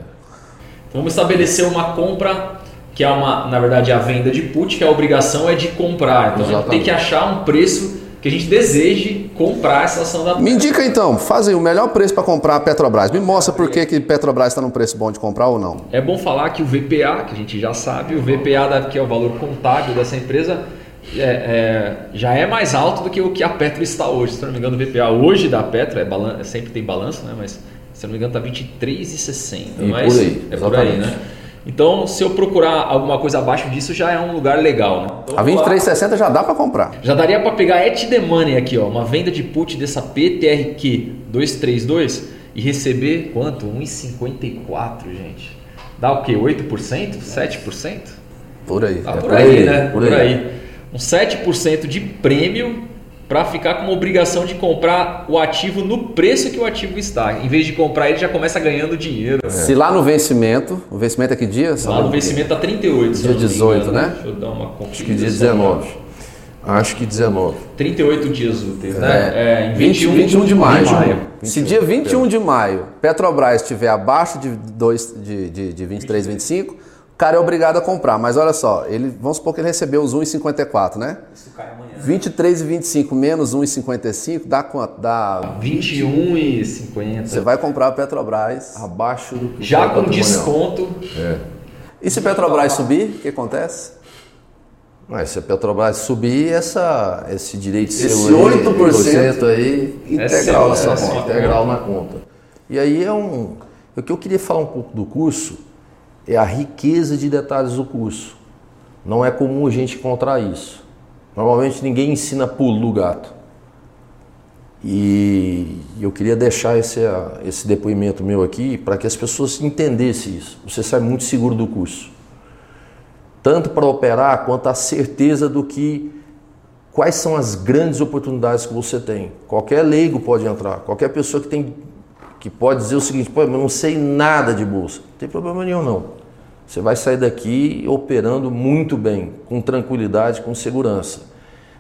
Então, vamos estabelecer uma compra que é uma, na verdade, a venda de put, que a obrigação é de comprar. Então a gente tem Exatamente. que achar um preço que a gente deseje comprar essa ação da Me indica então, faz aí o melhor preço para comprar a Petrobras. Me mostra por que, que Petrobras está num preço bom de comprar ou não. É bom falar que o VPA, que a gente já sabe, o VPA, que é o valor contábil dessa empresa, é- é, já é mais alto do que o que a Petro está hoje. Se não me engano, o VPA hoje da Petro, é balan- sempre tem balanço, né? mas se não me engano está 23,60. E mas por aí, é por aí, exatamente. né? Então, se eu procurar alguma coisa abaixo disso, já é um lugar legal, né? Então, A vamos lá. 2360 já dá para comprar. Já daria para pegar at the money aqui, ó, uma venda de put dessa PTRQ 232 e receber quanto? 1,54, gente. Dá o quê? 8%? 7%? Por aí. Tá É por aí, né? por Por aí. aí. Um 7% de prêmio para ficar com uma obrigação de comprar o ativo no preço que o ativo está. Em vez de comprar, ele já começa ganhando dinheiro. Se lá no vencimento, o vencimento é que dia? Lá no vencimento tá 38, se Dia eu não me 18, engano. né? Deixa eu dar uma acho que dia 19. Acho que 19. 38 dias úteis, né? É, em 20, 21, 21 de maio. de maio. Se dia 21 de maio Petrobras estiver abaixo de, 2, de, de, de 23, 25, o cara é obrigado a comprar. Mas olha só, ele, vamos supor que ele recebeu os 1,54, né? Isso cai amanhã. 23 e 25 menos 1,55 dá quanto? Dá. 21 e 50. Você vai comprar a Petrobras. Abaixo do Já com desconto. E se Petrobras subir, o que acontece? Mas se a Petrobras subir, essa, esse direito Esse seu aí, 8% aí, É seu, integral na é sua seu. conta. Integral na conta. E aí é um. O que eu queria falar um pouco do curso é a riqueza de detalhes do curso. Não é comum a gente encontrar isso. Normalmente ninguém ensina pulo do gato. E eu queria deixar esse, esse depoimento meu aqui para que as pessoas entendessem isso. Você sai muito seguro do curso. Tanto para operar quanto a certeza do que quais são as grandes oportunidades que você tem. Qualquer leigo pode entrar, qualquer pessoa que tem que pode dizer o seguinte, pô, eu não sei nada de bolsa. Não tem problema nenhum não. Você vai sair daqui operando muito bem, com tranquilidade, com segurança.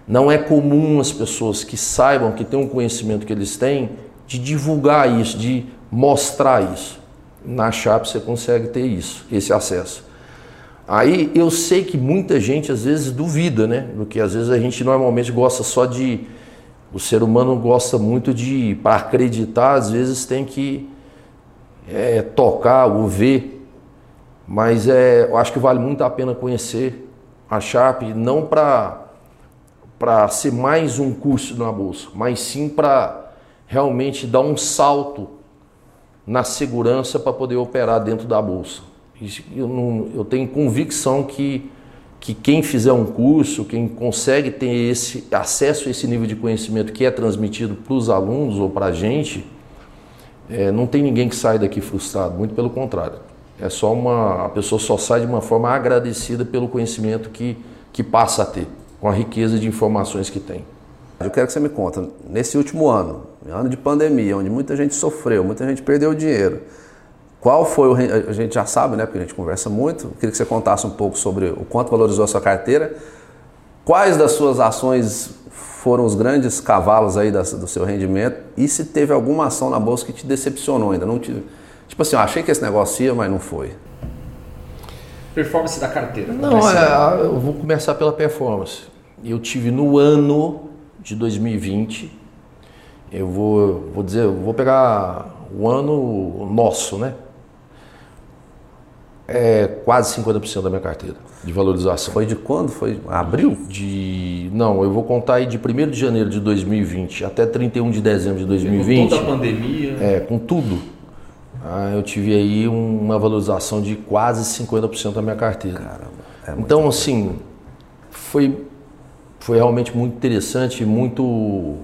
Não é comum as pessoas que saibam, que têm um conhecimento que eles têm, de divulgar isso, de mostrar isso. Na Chap você consegue ter isso, esse acesso. Aí eu sei que muita gente às vezes duvida, né? Do que às vezes a gente normalmente gosta só de. O ser humano gosta muito de. Para acreditar, às vezes tem que é, tocar ou ver. Mas é, eu acho que vale muito a pena conhecer a Sharp, não para ser mais um curso na bolsa, mas sim para realmente dar um salto na segurança para poder operar dentro da bolsa. Eu, não, eu tenho convicção que, que quem fizer um curso, quem consegue ter esse acesso a esse nível de conhecimento que é transmitido para os alunos ou para a gente, é, não tem ninguém que sai daqui frustrado, muito pelo contrário. É só uma. A pessoa só sai de uma forma agradecida pelo conhecimento que, que passa a ter, com a riqueza de informações que tem. Eu quero que você me conta, nesse último ano, ano de pandemia, onde muita gente sofreu, muita gente perdeu dinheiro, qual foi o. A gente já sabe, né? Porque a gente conversa muito. Eu queria que você contasse um pouco sobre o quanto valorizou a sua carteira. Quais das suas ações foram os grandes cavalos aí das- do seu rendimento? E se teve alguma ação na bolsa que te decepcionou ainda? Não te, tipo assim, eu achei que esse negócio ia, mas não foi. Performance da carteira. Não, é, eu vou começar pela performance. Eu tive no ano de 2020, eu vou, vou dizer, eu vou pegar o ano nosso, né? É quase 50% da minha carteira de valorização. Foi de quando? Foi abril? De, não, eu vou contar aí de 1 de janeiro de 2020 até 31 de dezembro de Com 2020. toda a pandemia. É, com tudo. Ah, eu tive aí uma valorização de quase 50% da minha carteira. é então, assim, foi, foi realmente muito interessante e muito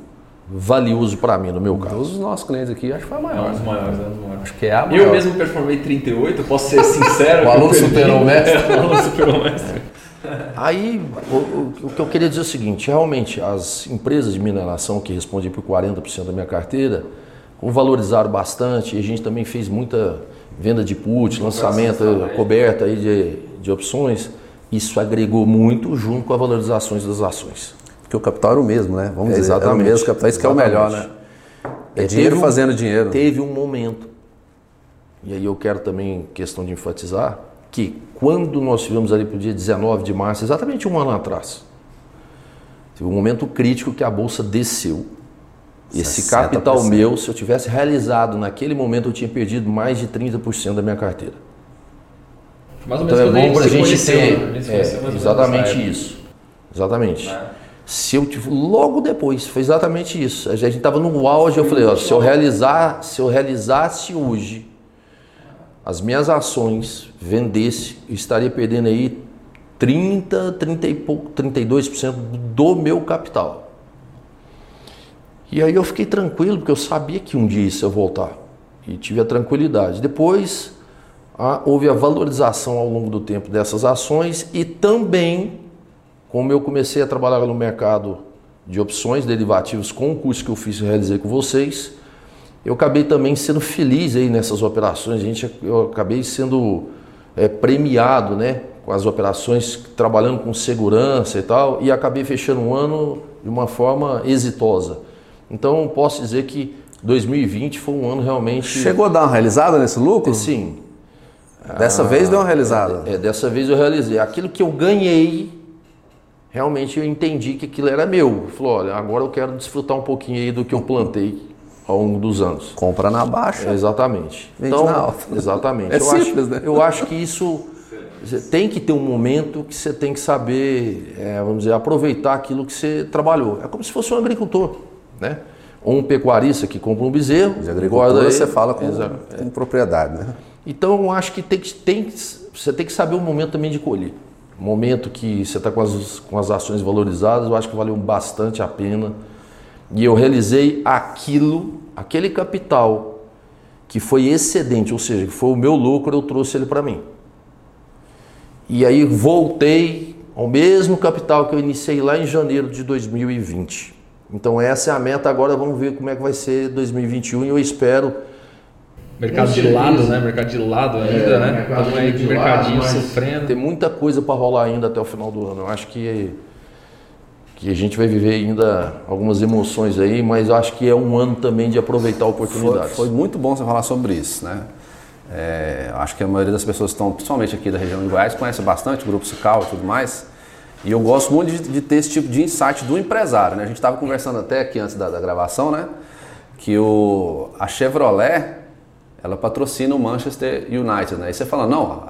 valioso para mim, no meu caso. Todos os nossos clientes aqui, acho que foi a É um maior. dos maiores, é um dos maiores. Acho que é a Eu maior. mesmo performei 38, eu posso ser sincero. O eu aluno superou o mestre. É, o aluno superou o mestre. Aí, o, o, o, que eu queria dizer é o seguinte: realmente, as empresas de mineração que respondem por 40% da minha carteira, valorizaram bastante e a gente também fez muita venda de put, lançamento, coberta aí de, de opções. Isso agregou muito junto com a valorizações das ações. Porque o capital era o mesmo, né? Vamos é, dizer, exatamente, era o mesmo capital, isso que é o melhor, né? É dinheiro um, fazendo dinheiro. Teve um momento, e aí eu quero também, questão de enfatizar, que quando nós tivemos ali para o dia 19 de março, exatamente um ano atrás, teve um momento crítico que a Bolsa desceu. Esse capital meu, se eu tivesse realizado naquele momento, eu tinha perdido mais de 30% da minha carteira. Mais ou então menos então é bom para a gente ter né? é, exatamente isso. Exatamente. É. Se eu logo depois, foi exatamente isso. A gente estava no auge, eu falei, ó, se eu realizar, se eu realizasse hoje as minhas ações, vendesse, eu estaria perdendo aí 30, 30 e pouco, 32% do meu capital. E aí eu fiquei tranquilo, porque eu sabia que um dia isso ia voltar. E tive a tranquilidade. Depois a, houve a valorização ao longo do tempo dessas ações e também como eu comecei a trabalhar no mercado de opções derivativos com o curso que eu fiz e realizei com vocês, eu acabei também sendo feliz aí nessas operações. A gente, eu acabei sendo é, premiado, né, com as operações, trabalhando com segurança e tal, e acabei fechando um ano de uma forma exitosa. Então, posso dizer que 2020 foi um ano realmente. Chegou a dar uma realizada nesse lucro? Sim. Dessa ah, vez deu uma realizada? É, é, dessa vez eu realizei. Aquilo que eu ganhei realmente eu entendi que aquilo era meu. Falou, olha, agora eu quero desfrutar um pouquinho aí do que eu plantei ao longo dos anos. Compra na baixa. exatamente. Vende então, na alta. Exatamente. É eu simples, acho, né? Eu acho que isso tem que ter um momento que você tem que saber, é, vamos dizer, aproveitar aquilo que você trabalhou. É como se fosse um agricultor, né? Ou um pecuarista que compra um bezerro. De agricultura você fala com, com propriedade, né? Então eu acho que tem que tem, você tem que saber o momento também de colher momento que você está com as, com as ações valorizadas, eu acho que valeu bastante a pena. E eu realizei aquilo, aquele capital que foi excedente, ou seja, que foi o meu lucro, eu trouxe ele para mim. E aí voltei ao mesmo capital que eu iniciei lá em janeiro de 2020. Então essa é a meta, agora vamos ver como é que vai ser 2021 e eu espero Mercado de lado, né? Mercado de lado ainda, é, né? Mercado Todo de mercadinho lado, sofrendo. Tem muita coisa para rolar ainda até o final do ano. Eu acho que, que a gente vai viver ainda algumas emoções aí, mas eu acho que é um ano também de aproveitar oportunidades. Foi, foi muito bom você falar sobre isso, né? É, acho que a maioria das pessoas que estão, principalmente aqui da região de Goiás, conhece bastante o Grupo Cical e tudo mais. E eu gosto muito de, de, ter esse tipo de insight do empresário, né? A gente estava conversando até aqui antes da, da gravação, né? Que o, a Chevrolet ela patrocina o Manchester United, né? E você fala, não,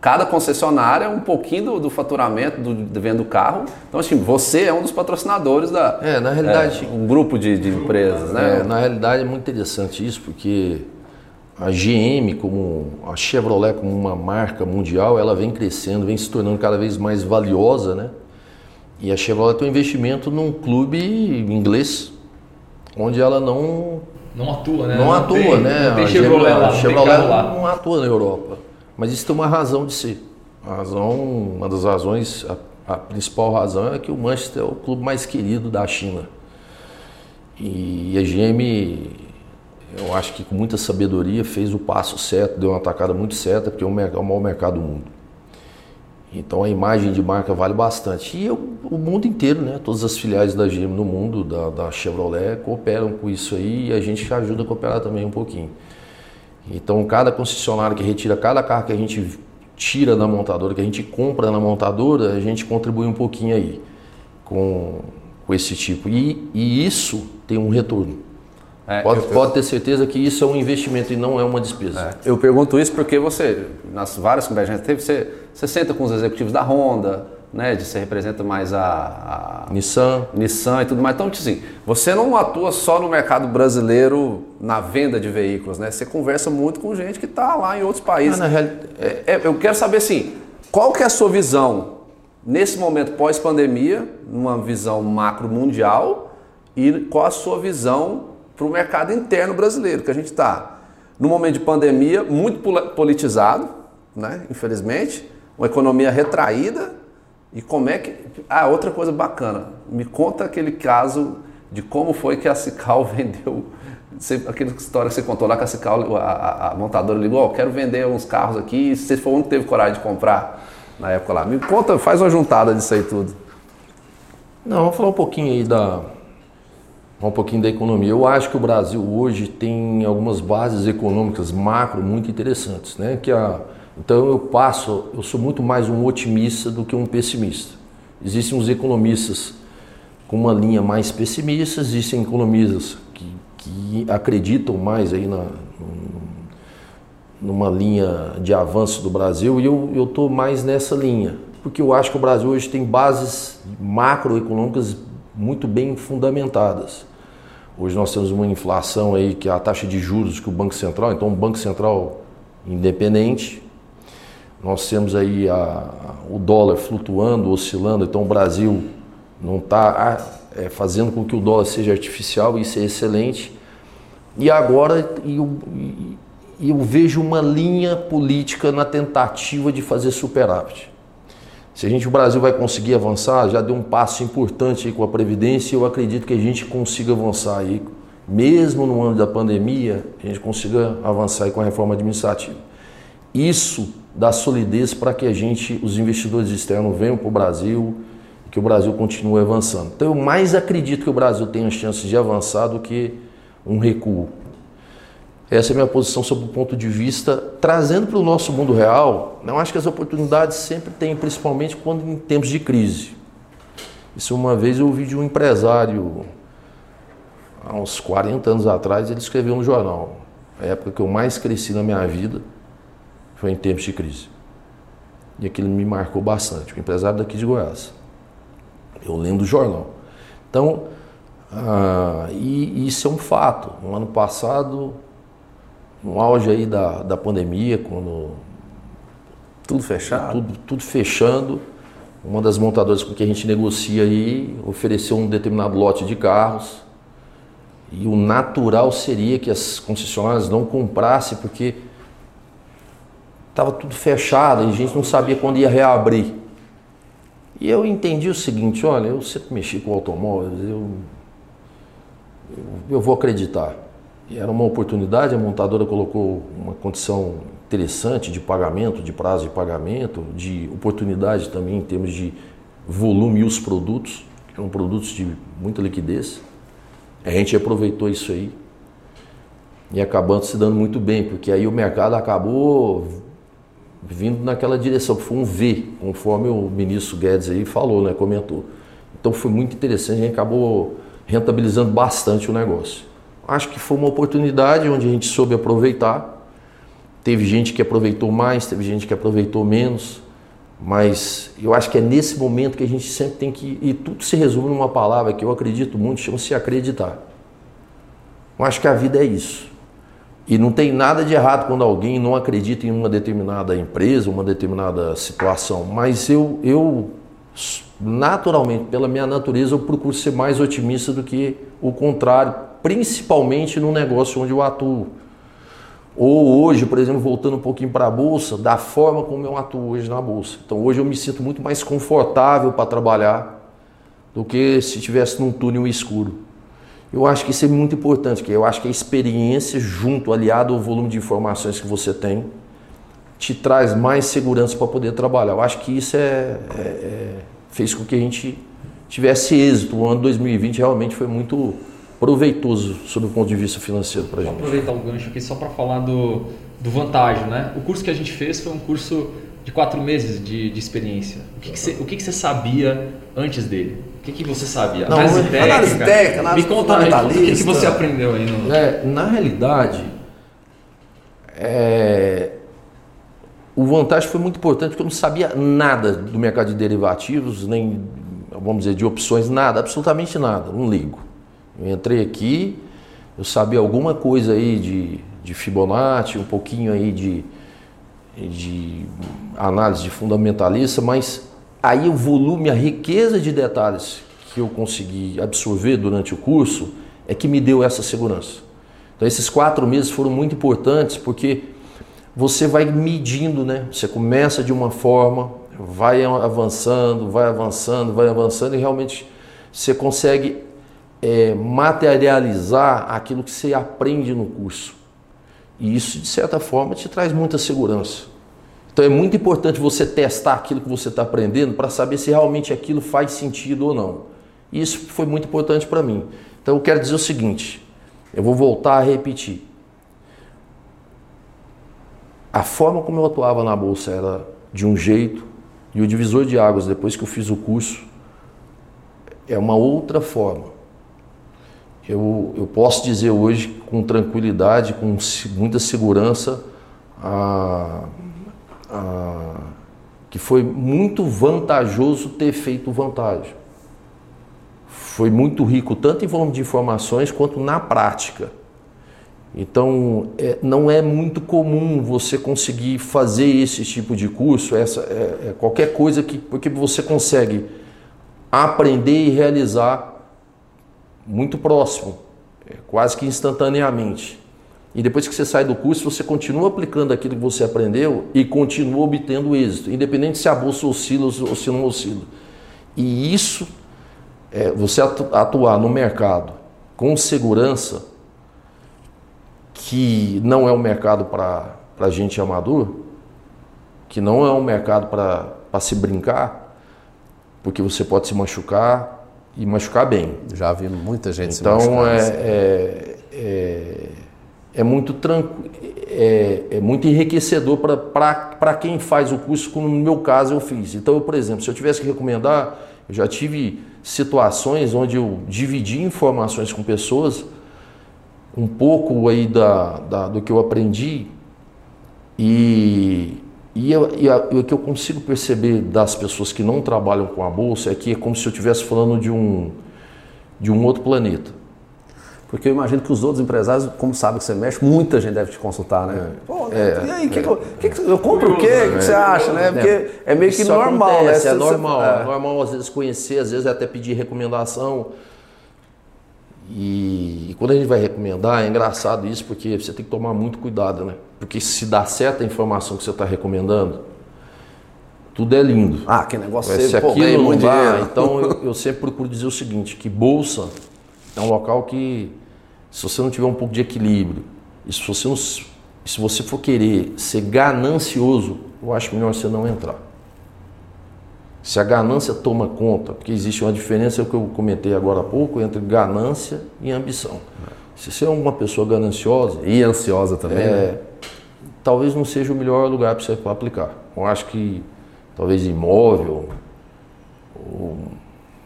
cada concessionária é um pouquinho do, do faturamento do, de venda do carro. Então, assim, você é um dos patrocinadores da. É, na realidade. É, um grupo de, de empresas, né? É, na realidade é muito interessante isso, porque a GM, como a Chevrolet, como uma marca mundial, ela vem crescendo, vem se tornando cada vez mais valiosa, né? E a Chevrolet tem um investimento num clube inglês, onde ela não não atua, né? Não, não atua, tem, né? Não tem Chevrolet, lá, Chevrolet não, não atua na Europa. Mas isso tem uma razão de ser. A razão, uma das razões, a, a, principal razão é que o Manchester é o clube mais querido da China. E a GM, eu acho que com muita sabedoria, fez o passo certo, deu uma atacada muito certa, porque é o, é o maior mercado do mundo. Então a imagem de marca vale bastante. E eu, o mundo inteiro, né? Todas as filiais da GM no mundo, da, da, Chevrolet, cooperam com isso aí e a gente ajuda a cooperar também um pouquinho. Então cada concessionário que retira cada carro que a gente tira da montadora, que a gente compra na montadora, a gente contribui um pouquinho aí com, com esse tipo. E, e isso tem um retorno. É, pode, eu, pode ter certeza que isso é um investimento e não é uma despesa. É, eu pergunto isso porque você, nas várias conversas que a gente teve, você, você senta com os executivos da Honda, né, de você representa mais a, a, Nissan. Nissan e tudo mais. Então, assim, você não atua só no mercado brasileiro na venda de veículos, né? Você conversa muito com gente que está lá em outros países. Ah, real... é, é, eu quero saber assim, qual que é a sua visão nesse momento pós-pandemia, numa visão macro mundial, e qual a sua visão para o mercado interno brasileiro, que a gente está num momento de pandemia muito politizado, né? infelizmente, uma economia retraída E como é que. Ah, outra coisa bacana. Me conta aquele caso de como foi que a Cical vendeu. aquela história que você contou lá que a Cical, a, a, montadora ligou, oh, quero vender uns carros aqui, você foi único que teve coragem de comprar na época lá. Me conta, faz uma juntada disso aí tudo. Não, vamos falar um pouquinho aí da. Um pouquinho da economia. Eu acho que o Brasil hoje tem algumas bases econômicas macro muito interessantes, né? Que a, então eu passo, eu sou muito mais um otimista do que um pessimista. Existem uns economistas com uma linha mais pessimista, existem economistas que, que acreditam mais aí na, numa linha de avanço do Brasil e eu estou mais nessa linha, porque eu acho que o Brasil hoje tem bases macroeconômicas muito bem fundamentadas. Hoje nós temos uma inflação aí que é a taxa de juros que o Banco Central, então um Banco Central independente, nós temos aí a, o dólar flutuando, oscilando, então o Brasil não está é, fazendo com que o dólar seja artificial, isso é excelente. E agora eu, eu vejo uma linha política na tentativa de fazer superávit. Se a gente, o Brasil vai conseguir avançar, já deu um passo importante com a Previdência, eu acredito que a gente consiga avançar aí, mesmo no ano da pandemia, a gente consiga avançar com a reforma administrativa. Isso dá solidez para que a gente, os investidores externos venham para o Brasil, que o Brasil continue avançando. Então eu mais acredito que o Brasil tenha chances de avançar do que um recuo. Essa é a minha posição sobre o ponto de vista, trazendo para o nosso mundo real, não acho que as oportunidades sempre têm, principalmente quando em tempos de crise. Isso uma vez eu ouvi de um empresário, há uns 40 anos atrás, ele escreveu no jornal, a época que eu mais cresci na minha vida foi em tempos de crise. E aquilo me marcou bastante, o empresário daqui de Goiás eu lendo o jornal. Então, ah, e, isso é um fato. No ano passado, no auge aí da, da pandemia, quando tudo fechado, tudo, tudo fechando, uma das montadoras com que a gente negocia aí ofereceu um determinado lote de carros e o natural seria que as concessionárias não comprassem porque estava tudo fechado e a gente não sabia quando ia reabrir. E eu entendi o seguinte, olha, eu sempre mexi com automóveis, eu, eu, eu vou acreditar. E era uma oportunidade, a montadora colocou uma condição interessante de pagamento, de prazo de pagamento, de oportunidade também em termos de volume e os produtos, que eram produtos de muita liquidez. A gente aproveitou isso aí e acabando se dando muito bem, porque aí o mercado acabou vindo naquela direção, foi um V, conforme o ministro Guedes aí falou, né, comentou. Então foi muito interessante, a gente acabou rentabilizando bastante o negócio. Acho que foi uma oportunidade onde a gente soube aproveitar. Teve gente que aproveitou mais, teve gente que aproveitou menos, mas eu acho que é nesse momento que a gente sempre tem que. E tudo se resume numa palavra que eu acredito muito, chama-se acreditar. Eu acho que a vida é isso. E não tem nada de errado quando alguém não acredita em uma determinada empresa, uma determinada situação. Mas eu, eu naturalmente, pela minha natureza, eu procuro ser mais otimista do que o contrário, principalmente no negócio onde eu atuo. Ou hoje, por exemplo, voltando um pouquinho para a bolsa, da forma como eu atuo hoje na bolsa. Então hoje eu me sinto muito mais confortável para trabalhar do que se estivesse num túnel escuro. Eu acho que isso é muito importante, que eu acho que a experiência junto, aliado ao volume de informações que você tem, te traz mais segurança para poder trabalhar. Eu acho que isso é, é, é, fez com que a gente tivesse êxito. O ano 2020 realmente foi muito proveitoso sob o ponto de vista financeiro para a gente. Vou aproveitar o gancho aqui só para falar do, do vantagem, né? O curso que a gente fez foi um curso de quatro meses de, de experiência. O que, que, você, o que, que você sabia antes dele? O que, que você sabia? Não, análise técnica? Análise técnica, análise Me conta aí, o que, que você aprendeu aí? No... É, na realidade, é, o vantagem foi muito importante porque eu não sabia nada do mercado de derivativos, nem, vamos dizer, de opções, nada, absolutamente nada, não ligo. Eu entrei aqui, eu sabia alguma coisa aí de, de Fibonacci, um pouquinho aí de de análise de fundamentalista, mas aí o volume, a riqueza de detalhes que eu consegui absorver durante o curso é que me deu essa segurança. Então esses quatro meses foram muito importantes porque você vai medindo, né? Você começa de uma forma, vai avançando, vai avançando, vai avançando e realmente você consegue é, materializar aquilo que você aprende no curso. E isso, de certa forma, te traz muita segurança. Então é muito importante você testar aquilo que você está aprendendo para saber se realmente aquilo faz sentido ou não. E isso foi muito importante para mim. Então eu quero dizer o seguinte: eu vou voltar a repetir. A forma como eu atuava na bolsa era de um jeito, e o divisor de águas, depois que eu fiz o curso, é uma outra forma. Eu, eu posso dizer hoje com tranquilidade, com muita segurança, a, a, que foi muito vantajoso ter feito vantagem. Foi muito rico, tanto em volume de informações quanto na prática. Então, é, não é muito comum você conseguir fazer esse tipo de curso, essa, é, é qualquer coisa que porque você consegue aprender e realizar muito próximo, é, quase que instantaneamente. E depois que você sai do curso, você continua aplicando aquilo que você aprendeu e continua obtendo êxito, independente se a bolsa oscila ou se não oscila. E isso, é, você atuar no mercado com segurança, que não é um mercado para gente amador, que não é um mercado para se brincar, porque você pode se machucar e machucar bem. Já vi muita gente então, se machucar. Então é, é, é, é, muito tranquilo. É, é, muito enriquecedor para quem faz o curso, como no meu caso eu fiz. Então, eu, por exemplo, se eu tivesse que recomendar, eu já tive situações onde eu dividi informações com pessoas um pouco aí da, da, do que eu aprendi e, e, eu, e, a, e, o que eu consigo perceber das pessoas que não trabalham com a bolsa é que é como se eu estivesse falando de um, de um outro planeta. Porque eu imagino que os outros empresários, como sabem que você mexe, muita gente deve te consultar, né? É. Pô, é, e aí, é. que, que, que, eu compro o quê? O que você acha, né? Porque é meio que Isso normal, acontece, né? É normal, é normal às vezes conhecer, às vezes até pedir recomendação. E, e, quando a gente vai recomendar, é engraçado isso, porque você tem que tomar muito cuidado, né? Porque se dá certa informação que você está recomendando, tudo é lindo. Ah, que negócio Mas se aquilo não dá, então eu, eu, sempre procuro dizer o seguinte, que bolsa é um local que, se você não tiver um pouco de equilíbrio, e se você, não, se você for querer ser ganancioso, eu acho melhor você não entrar. Se a ganância toma conta, porque existe uma diferença que eu comentei agora há pouco entre ganância e ambição. Se você é uma pessoa gananciosa e ansiosa também, é, né? Talvez não seja o melhor lugar para você aplicar. Eu acho que talvez imóvel ou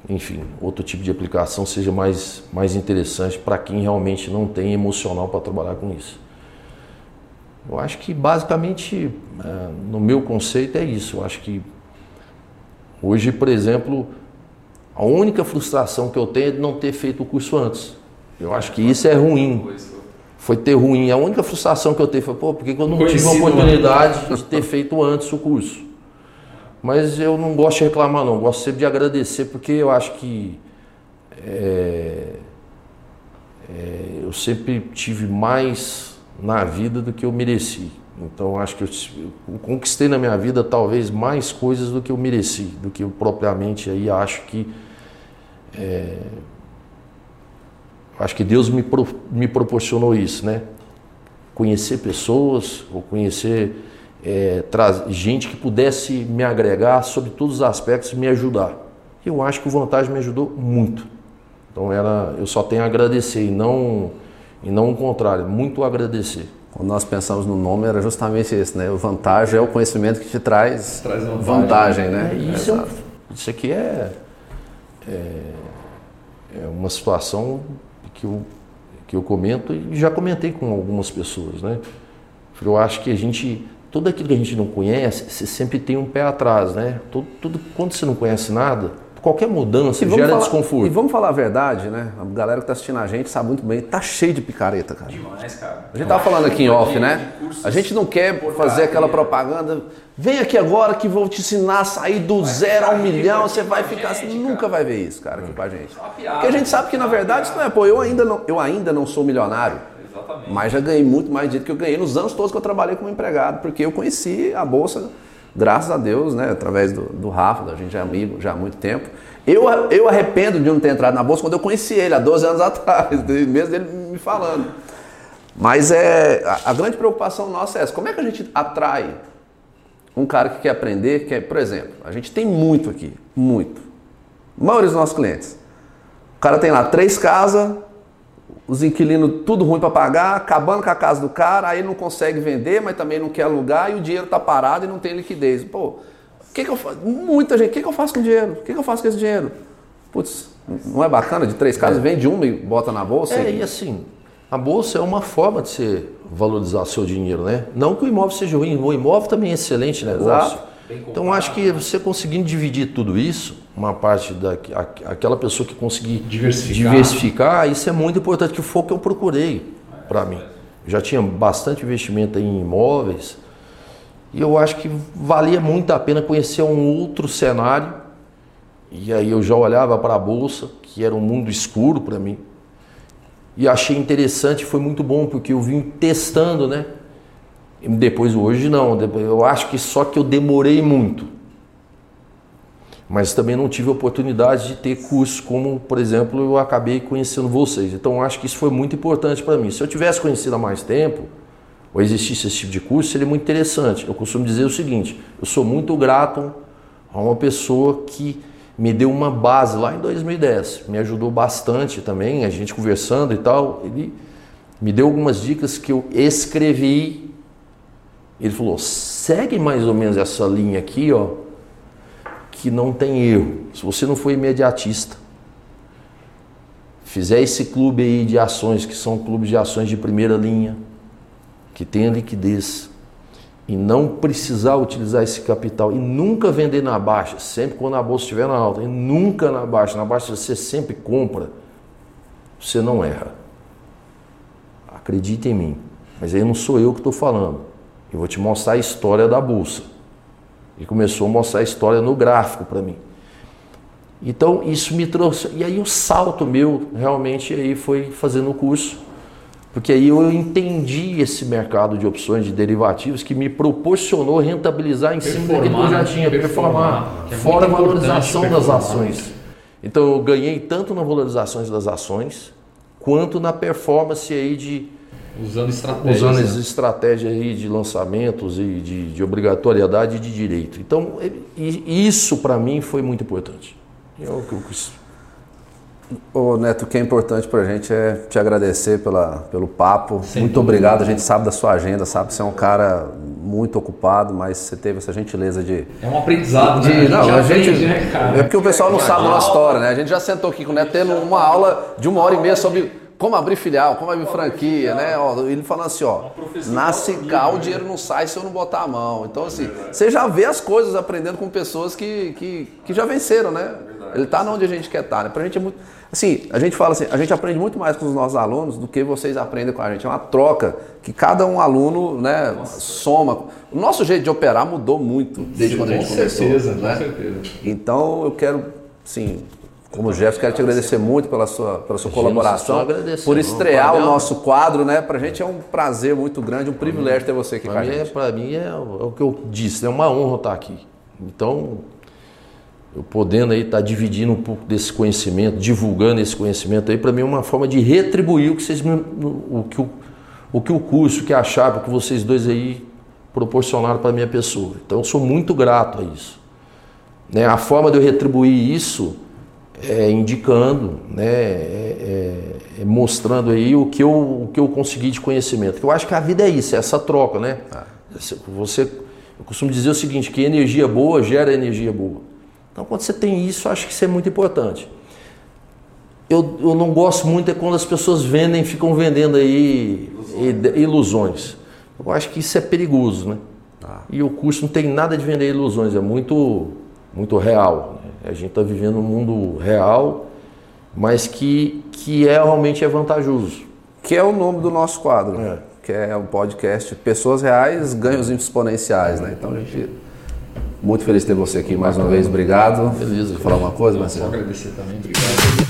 enfim, outro tipo de aplicação seja mais, mais interessante para quem realmente não tem emocional para trabalhar com isso. Eu acho que basicamente, é, no meu conceito, é isso. Eu acho que Hoje, por exemplo, a única frustração que eu tenho é de não ter feito o curso antes. Eu acho que isso é ruim. Foi ter ruim. A única frustração que eu tenho foi, pô, por que eu não tive a oportunidade de ter feito antes o curso? Mas eu não gosto de reclamar, não. Gosto sempre de agradecer, porque eu acho que é, é, eu sempre tive mais na vida do que eu mereci. Então acho que eu, eu, conquistei na minha vida talvez mais coisas do que eu mereci, do que eu propriamente aí acho que é, acho que Deus me, pro, me proporcionou isso, né? Conhecer pessoas, ou conhecer é, gente que pudesse me agregar sobre todos os aspectos, me ajudar. Eu acho que o Vantagem me ajudou muito. Então era, eu só tenho a agradecer e não e não o contrário, muito agradecer. Quando nós pensamos no nome, era justamente esse, né? O vantagem é o conhecimento que te traz, traz vantagem, vantagem, né? É, isso, é, isso aqui é, é, é, uma situação que eu, que eu comento e já comentei com algumas pessoas, né? Eu acho que a gente, tudo aquilo que a gente não conhece, você sempre tem um pé atrás, né? Tudo, tudo quando você não conhece nada, qualquer mudança gera falar, desconforto. E vamos falar a verdade, né? A galera que está assistindo a gente sabe muito bem, tá cheio de picareta, cara. Demais, cara. A gente tava falando aqui em off, né? A gente não quer fazer aquela propaganda. Vem aqui agora que vou te ensinar a sair do zero a um milhão, você vai ficar assim. Nunca vai ver isso, cara, aqui com a gente. Porque a gente sabe que na verdade isso não é, pô, eu ainda não, eu ainda não sou milionário. Mas já ganhei muito mais dinheiro que eu ganhei nos anos todos que eu trabalhei como empregado, porque eu conheci a bolsa graças a Deus, né, através do, do Rafa, a gente é amigo já há muito tempo. Eu, eu arrependo de não ter entrado na bolsa quando eu conheci ele, há 12 anos atrás, mesmo ele me falando. Mas é, a, a grande preocupação nossa é essa: como é que a gente atrai um cara que quer aprender? Que é, por exemplo, a gente tem muito aqui, muito. A maioria dos nossos clientes. O cara tem lá três casas, os inquilinos tudo ruim para pagar, acabando com a casa do cara, aí não consegue vender, mas também não quer alugar e o dinheiro está parado e não tem liquidez. Pô, o que, que eu faço? Muita gente, o que, que eu faço com o dinheiro? O que, que eu faço com esse dinheiro? Putz, não é bacana de três casas, é. vende uma e bota na bolsa? É, e assim, a bolsa é uma forma de você valorizar seu dinheiro, né? Não que o imóvel seja ruim, o imóvel também é excelente negócio. Exato. Então acho que você conseguindo dividir tudo isso, uma parte da aquela pessoa que conseguir diversificar. diversificar, isso é muito importante, que foi o que eu procurei para mim. Eu já tinha bastante investimento em imóveis e eu acho que valia muito a pena conhecer um outro cenário. E aí eu já olhava para a bolsa, que era um mundo escuro para mim. E achei interessante, foi muito bom porque eu vim testando, né? Depois hoje não, eu acho que só que eu demorei muito. Mas também não tive oportunidade de ter cursos como, por exemplo, eu acabei conhecendo vocês. Então acho que isso foi muito importante para mim. Se eu tivesse conhecido há mais tempo, ou existisse esse tipo de curso, seria muito interessante. Eu costumo dizer o seguinte: eu sou muito grato a uma pessoa que me deu uma base lá em 2010, me ajudou bastante também, a gente conversando e tal. Ele me deu algumas dicas que eu escrevi ele falou: segue mais ou menos essa linha aqui, ó, que não tem erro. Se você não for imediatista, fizer esse clube aí de ações, que são clubes de ações de primeira linha, que tenha liquidez, e não precisar utilizar esse capital e nunca vender na baixa, sempre quando a bolsa estiver na alta, e nunca na baixa. Na baixa você sempre compra, você não erra. Acredite em mim. Mas aí não sou eu que estou falando. Eu vou te mostrar a história da bolsa. E começou a mostrar a história no gráfico para mim. Então isso me trouxe. E aí o salto meu realmente aí foi fazendo o curso. Porque aí eu entendi esse mercado de opções de derivativos que me proporcionou rentabilizar em cima daquilo que eu já tinha, performar, performar é fora a valorização das ações. Então eu ganhei tanto na valorização das ações, quanto na performance aí de Usando estratégias. Usando as né? estratégias aí de lançamentos e de, de obrigatoriedade de direito. Então, isso para mim foi muito importante. Eu, eu, Ô Neto, o que é importante para a gente é te agradecer pela, pelo papo. Sem muito dúvida. obrigado. A gente sabe da sua agenda, sabe que você é um cara muito ocupado, mas você teve essa gentileza de. É um aprendizado, de, né? Não, a gente. Aprende, né, é porque o pessoal não sabe da nossa história, né? A gente já sentou aqui com o Neto tendo uma aula de uma hora e meia sobre como abrir filial, como abrir franquia, né? Ó, ele falando assim, ó, nasce cá, o dinheiro não sai se eu não botar a mão. Então, assim, você já vê as coisas aprendendo com pessoas que, que, que já venceram, né? Ele está onde a gente quer estar, tá, né? Pra gente é muito. Assim, a gente fala assim, a gente aprende muito mais com os nossos alunos do que vocês aprendem com a gente. É uma troca que cada um aluno, né, soma. O nosso jeito de operar mudou muito desde Sim, quando a gente começou. Com certeza, né? com certeza. Então eu quero, sim, como Jefferson, quero te agradecer muito pela sua, pela sua colaboração, por estrear o nosso quadro, né? Para a gente é um prazer muito grande, um privilégio ter você aqui pra com a gente. É, Para mim é, é, o que eu disse, é uma honra estar aqui. Então, eu podendo aí estar dividindo um pouco desse conhecimento, divulgando esse conhecimento aí, para mim é uma forma de retribuir o que vocês o que o, o que o curso, que a chave, o que vocês dois aí proporcionaram para minha pessoa. Então, eu sou muito grato a isso. Né? A forma de eu retribuir isso é, indicando, né, é, é, mostrando aí o que, eu, o que eu consegui de conhecimento. Eu acho que a vida é isso, é essa troca, né? Ah. Você, eu costumo dizer o seguinte, que energia boa gera energia boa. Então, quando você tem isso, acho que isso é muito importante. Eu, eu não gosto muito é quando as pessoas vendem, ficam vendendo aí ilusões. ilusões. Eu acho que isso é perigoso, né? Ah. E o curso não tem nada de vender ilusões, é muito, muito real. A gente está vivendo um mundo real, mas que, que é realmente é vantajoso. Que é o nome do nosso quadro, é. que é o podcast Pessoas Reais, Ganhos Exponenciais. Né? Então a gente muito feliz de ter você aqui mais uma vez. Obrigado. Beleza. Quer falar uma coisa, Marcelo? Só agradecer também. Obrigado.